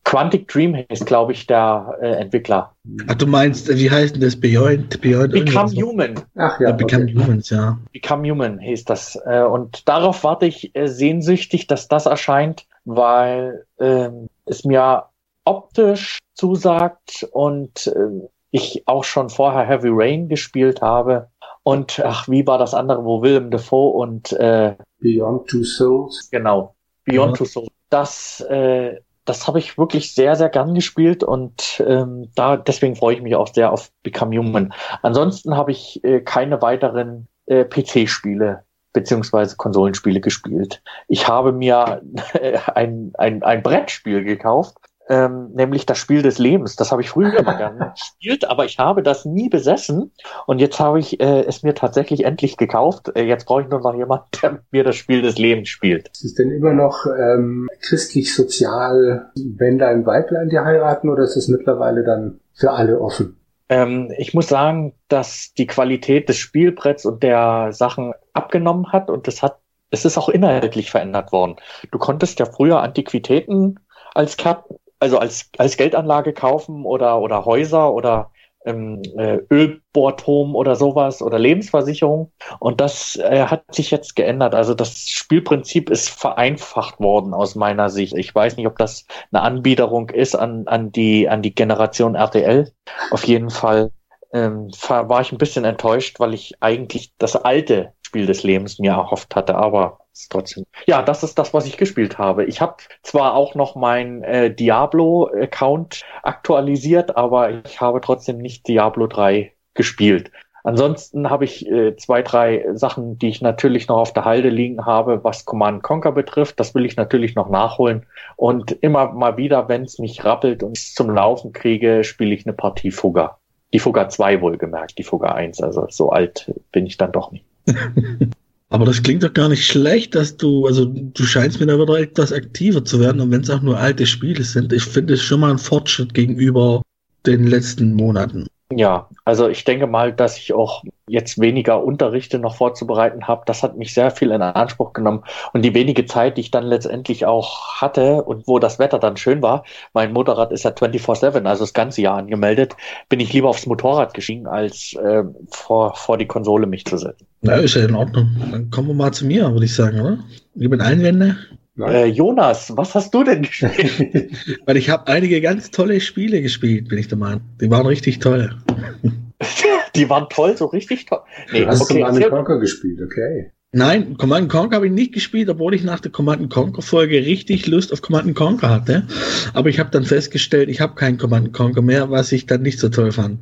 Quantic Dream heißt, glaube ich, der äh, Entwickler. Ach, du meinst, wie heißt denn das Beyond? Beyond Become Human. Ach ja. Become okay. Humans, ja. Become Human hieß das. Äh, und darauf warte ich äh, sehnsüchtig, dass das erscheint, weil ähm, es mir optisch zusagt und äh, ich auch schon vorher Heavy Rain gespielt habe. Und ach, wie war das andere, wo Willem Dafoe und äh, Beyond Two Souls. Genau, Beyond ja. Two Souls. Das, äh, das habe ich wirklich sehr, sehr gern gespielt und ähm, da deswegen freue ich mich auch sehr auf Become Human. Ansonsten habe ich äh, keine weiteren äh, PC-Spiele beziehungsweise Konsolenspiele gespielt. Ich habe mir ein, ein, ein Brettspiel gekauft, ähm, nämlich das Spiel des Lebens. Das habe ich früher immer gerne gespielt, aber ich habe das nie besessen. Und jetzt habe ich äh, es mir tatsächlich endlich gekauft. Äh, jetzt brauche ich nur noch jemanden, der mir das Spiel des Lebens spielt. Ist es denn immer noch ähm, christlich-sozial, wenn dein Weiblein dir heiraten oder ist es mittlerweile dann für alle offen? Ähm, ich muss sagen, dass die Qualität des Spielbretts und der Sachen abgenommen hat und es hat, es ist auch inhaltlich verändert worden. Du konntest ja früher Antiquitäten als Karten, also als, als Geldanlage kaufen oder, oder Häuser oder ähm, äh, Ölbohrturm oder sowas oder Lebensversicherung. Und das äh, hat sich jetzt geändert. Also das Spielprinzip ist vereinfacht worden aus meiner Sicht. Ich weiß nicht, ob das eine Anbiederung ist an, an, die, an die Generation RTL. Auf jeden Fall ähm, war ich ein bisschen enttäuscht, weil ich eigentlich das alte Spiel des Lebens mir erhofft hatte, aber trotzdem. Ja, das ist das, was ich gespielt habe. Ich habe zwar auch noch mein äh, Diablo-Account aktualisiert, aber ich habe trotzdem nicht Diablo 3 gespielt. Ansonsten habe ich äh, zwei, drei Sachen, die ich natürlich noch auf der Halde liegen habe, was Command Conquer betrifft. Das will ich natürlich noch nachholen. Und immer mal wieder, wenn es mich rappelt und ich zum Laufen kriege, spiele ich eine Partie Fugger. Die Fugger 2 wohlgemerkt, die Fugger 1. Also so alt bin ich dann doch nicht. Aber das klingt doch gar nicht schlecht, dass du, also du scheinst mir da wieder etwas aktiver zu werden, und wenn es auch nur alte Spiele sind. Ich finde es schon mal ein Fortschritt gegenüber den letzten Monaten. Ja, also ich denke mal, dass ich auch jetzt weniger Unterrichte noch vorzubereiten habe. Das hat mich sehr viel in Anspruch genommen. Und die wenige Zeit, die ich dann letztendlich auch hatte und wo das Wetter dann schön war, mein Motorrad ist ja 24-7, also das ganze Jahr angemeldet, bin ich lieber aufs Motorrad gestiegen, als äh, vor, vor die Konsole mich zu setzen. Ja, ist ja in Ordnung. Dann kommen wir mal zu mir, würde ich sagen, oder? Liebe Einwände? Äh, Jonas, was hast du denn gespielt? Weil ich habe einige ganz tolle Spiele gespielt, bin ich der Meinung. Die waren richtig toll. Die waren toll, so richtig toll. Nee, du hast okay, Command Conquer gespielt, okay. Nein, Command Conquer habe ich nicht gespielt, obwohl ich nach der Command Conquer Folge richtig Lust auf Command Conquer hatte. Aber ich habe dann festgestellt, ich habe keinen Command Conquer mehr, was ich dann nicht so toll fand.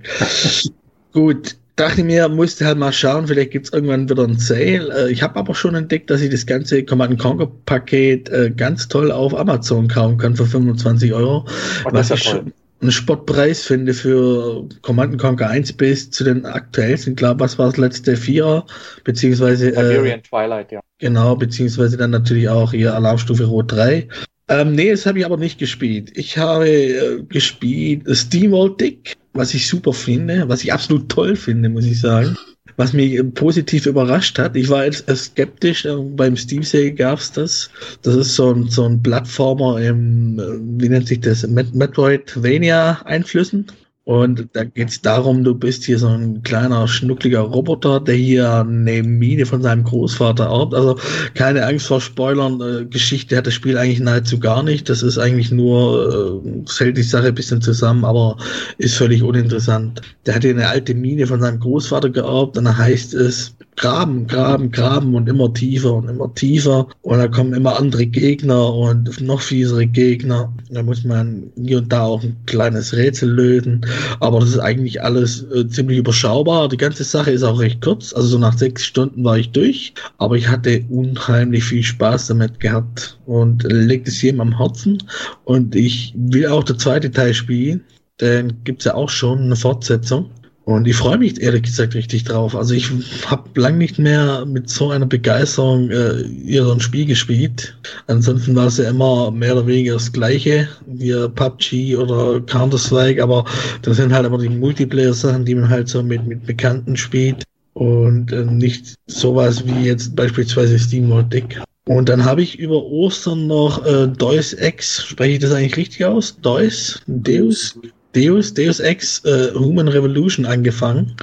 Gut, dachte mir, musste halt mal schauen, vielleicht gibt's irgendwann wieder ein Sale. Äh, ich habe aber schon entdeckt, dass ich das ganze Command Conquer Paket äh, ganz toll auf Amazon kaufen kann für 25 Euro. Und was ich schon einen Sportpreis finde für Command Conquer 1 bis zu den aktuellsten, glaube was war das letzte vier, beziehungsweise äh, Twilight, ja. Genau, beziehungsweise dann natürlich auch hier Alarmstufe Rot 3. Ähm, nee, das habe ich aber nicht gespielt. Ich habe äh, gespielt Steamworld Dick was ich super finde, was ich absolut toll finde, muss ich sagen. Was mich positiv überrascht hat, ich war jetzt skeptisch, äh, beim Steam Sale gab's das. Das ist so ein, so ein Plattformer im, äh, wie nennt sich das, Metroidvania-Einflüssen. Und da geht es darum, du bist hier so ein kleiner, schnuckliger Roboter, der hier eine Mine von seinem Großvater erbt. Also keine Angst vor Spoilern. Äh, Geschichte hat das Spiel eigentlich nahezu gar nicht. Das ist eigentlich nur, äh, hält die Sache ein bisschen zusammen, aber ist völlig uninteressant. Der hat hier eine alte Mine von seinem Großvater geerbt und da heißt es, graben, graben, graben und immer tiefer und immer tiefer. Und da kommen immer andere Gegner und noch fiesere Gegner. Da muss man hier und da auch ein kleines Rätsel lösen. Aber das ist eigentlich alles äh, ziemlich überschaubar. Die ganze Sache ist auch recht kurz. Also so nach sechs Stunden war ich durch. Aber ich hatte unheimlich viel Spaß damit gehabt und legt es jedem am Herzen. Und ich will auch der zweite Teil spielen. Denn gibt's ja auch schon eine Fortsetzung. Und ich freue mich ehrlich gesagt richtig drauf. Also ich habe lang nicht mehr mit so einer Begeisterung äh, ihren Spiel gespielt. Ansonsten war es ja immer mehr oder weniger das gleiche, wie PUBG oder Counter-Strike, aber das sind halt immer die Multiplayer-Sachen, die man halt so mit, mit Bekannten spielt. Und äh, nicht sowas wie jetzt beispielsweise Steam World Dick. Und dann habe ich über Ostern noch äh, Deus Ex, spreche ich das eigentlich richtig aus? Deus? Deus? Deus, Deus Ex äh, Human Revolution angefangen.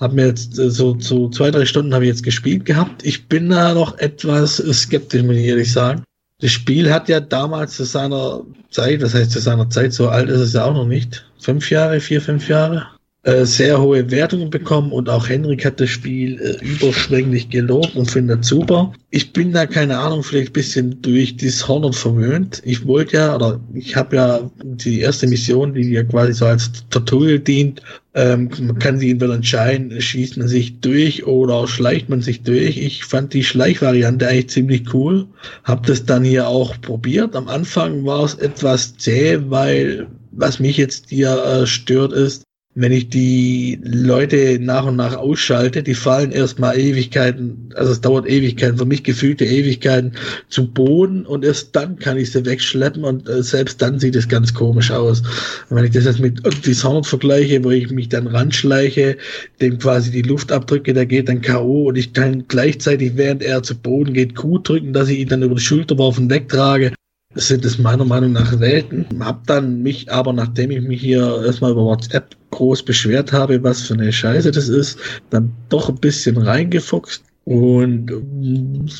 Hab mir jetzt äh, so, so zwei, drei Stunden habe ich jetzt gespielt gehabt. Ich bin da noch etwas skeptisch, muss ich ehrlich sagen. Das Spiel hat ja damals zu seiner Zeit, das heißt zu seiner Zeit, so alt ist es ja auch noch nicht. Fünf Jahre, vier, fünf Jahre. Äh, sehr hohe Wertungen bekommen und auch Henrik hat das Spiel äh, überschwänglich gelobt und findet super. Ich bin da, keine Ahnung, vielleicht bisschen durch Dishonored verwöhnt. Ich wollte ja, oder ich habe ja die erste Mission, die ja quasi so als Tutorial dient, ähm, man kann sich entweder entscheiden, schießt man sich durch oder schleicht man sich durch. Ich fand die Schleichvariante eigentlich ziemlich cool. Hab das dann hier auch probiert. Am Anfang war es etwas zäh, weil was mich jetzt hier äh, stört ist, wenn ich die Leute nach und nach ausschalte, die fallen erstmal Ewigkeiten, also es dauert Ewigkeiten, für mich gefühlte Ewigkeiten zu Boden und erst dann kann ich sie wegschleppen und äh, selbst dann sieht es ganz komisch aus. Und wenn ich das jetzt mit Dishonored vergleiche, wo ich mich dann ranschleiche, dem quasi die Luft abdrücke, der geht dann K.O. und ich kann gleichzeitig, während er zu Boden geht, Q drücken, dass ich ihn dann über die Schulter werfen wegtrage sind es meiner Meinung nach Welten. Hab dann mich aber, nachdem ich mich hier erstmal über WhatsApp groß beschwert habe, was für eine Scheiße das ist, dann doch ein bisschen reingefuchst und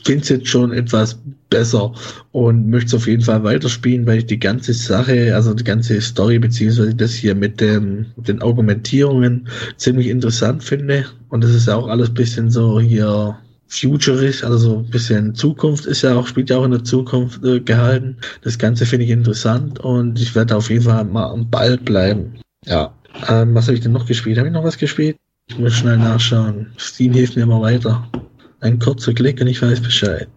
finde es jetzt schon etwas besser und möchte es auf jeden Fall weiterspielen, weil ich die ganze Sache, also die ganze Story beziehungsweise das hier mit, dem, den Argumentierungen ziemlich interessant finde und das ist ja auch alles bisschen so hier futuristisch, also so ein bisschen Zukunft ist ja auch, spielt ja auch in der Zukunft äh, gehalten. Das Ganze finde ich interessant und ich werde auf jeden Fall mal am Ball bleiben. Ja. Ähm, was habe ich denn noch gespielt? Habe ich noch was gespielt? Ich muss schnell nachschauen. Steam hilft mir immer weiter. Ein kurzer Klick und ich weiß Bescheid.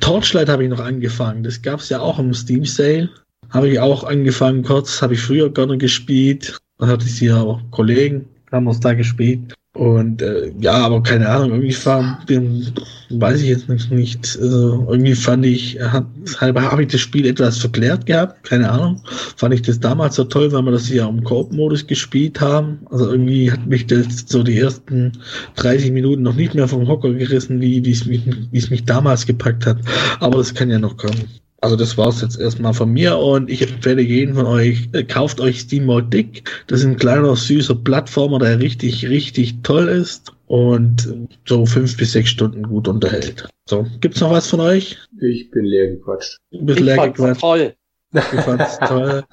Torchlight habe ich noch angefangen. Das gab es ja auch im Steam Sale. Habe ich auch angefangen kurz. Habe ich früher gerne gespielt. Da hatte ich hier auch Kollegen, haben wir es da gespielt. Und äh, ja, aber keine Ahnung, irgendwie war, den, weiß ich jetzt nicht, nicht also irgendwie fand ich, hat, habe ich das Spiel etwas verklärt gehabt, keine Ahnung. Fand ich das damals so toll, weil wir das ja im Koop-Modus gespielt haben. Also irgendwie hat mich das so die ersten 30 Minuten noch nicht mehr vom Hocker gerissen, wie es mich, wie es mich damals gepackt hat. Aber das kann ja noch kommen. Also das war's jetzt erstmal von mir und ich empfehle jeden von euch, äh, kauft euch Steam Mode Dick. Das ist ein kleiner, süßer Plattformer, der richtig, richtig toll ist und so fünf bis sechs Stunden gut unterhält. So, gibt's noch was von euch? Ich bin leer gequatscht. Du bist leer gequatscht. Toll. Ich fand's toll.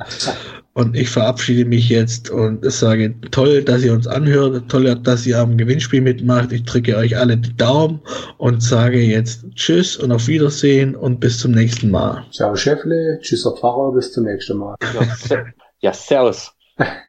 Und ich verabschiede mich jetzt und sage toll, dass ihr uns anhört, toll, dass ihr am Gewinnspiel mitmacht. Ich drücke euch alle die Daumen und sage jetzt Tschüss und auf Wiedersehen und bis zum nächsten Mal. Ciao Chefle, Tschüss Pfarrer, bis zum nächsten Mal. Ja, ja servus.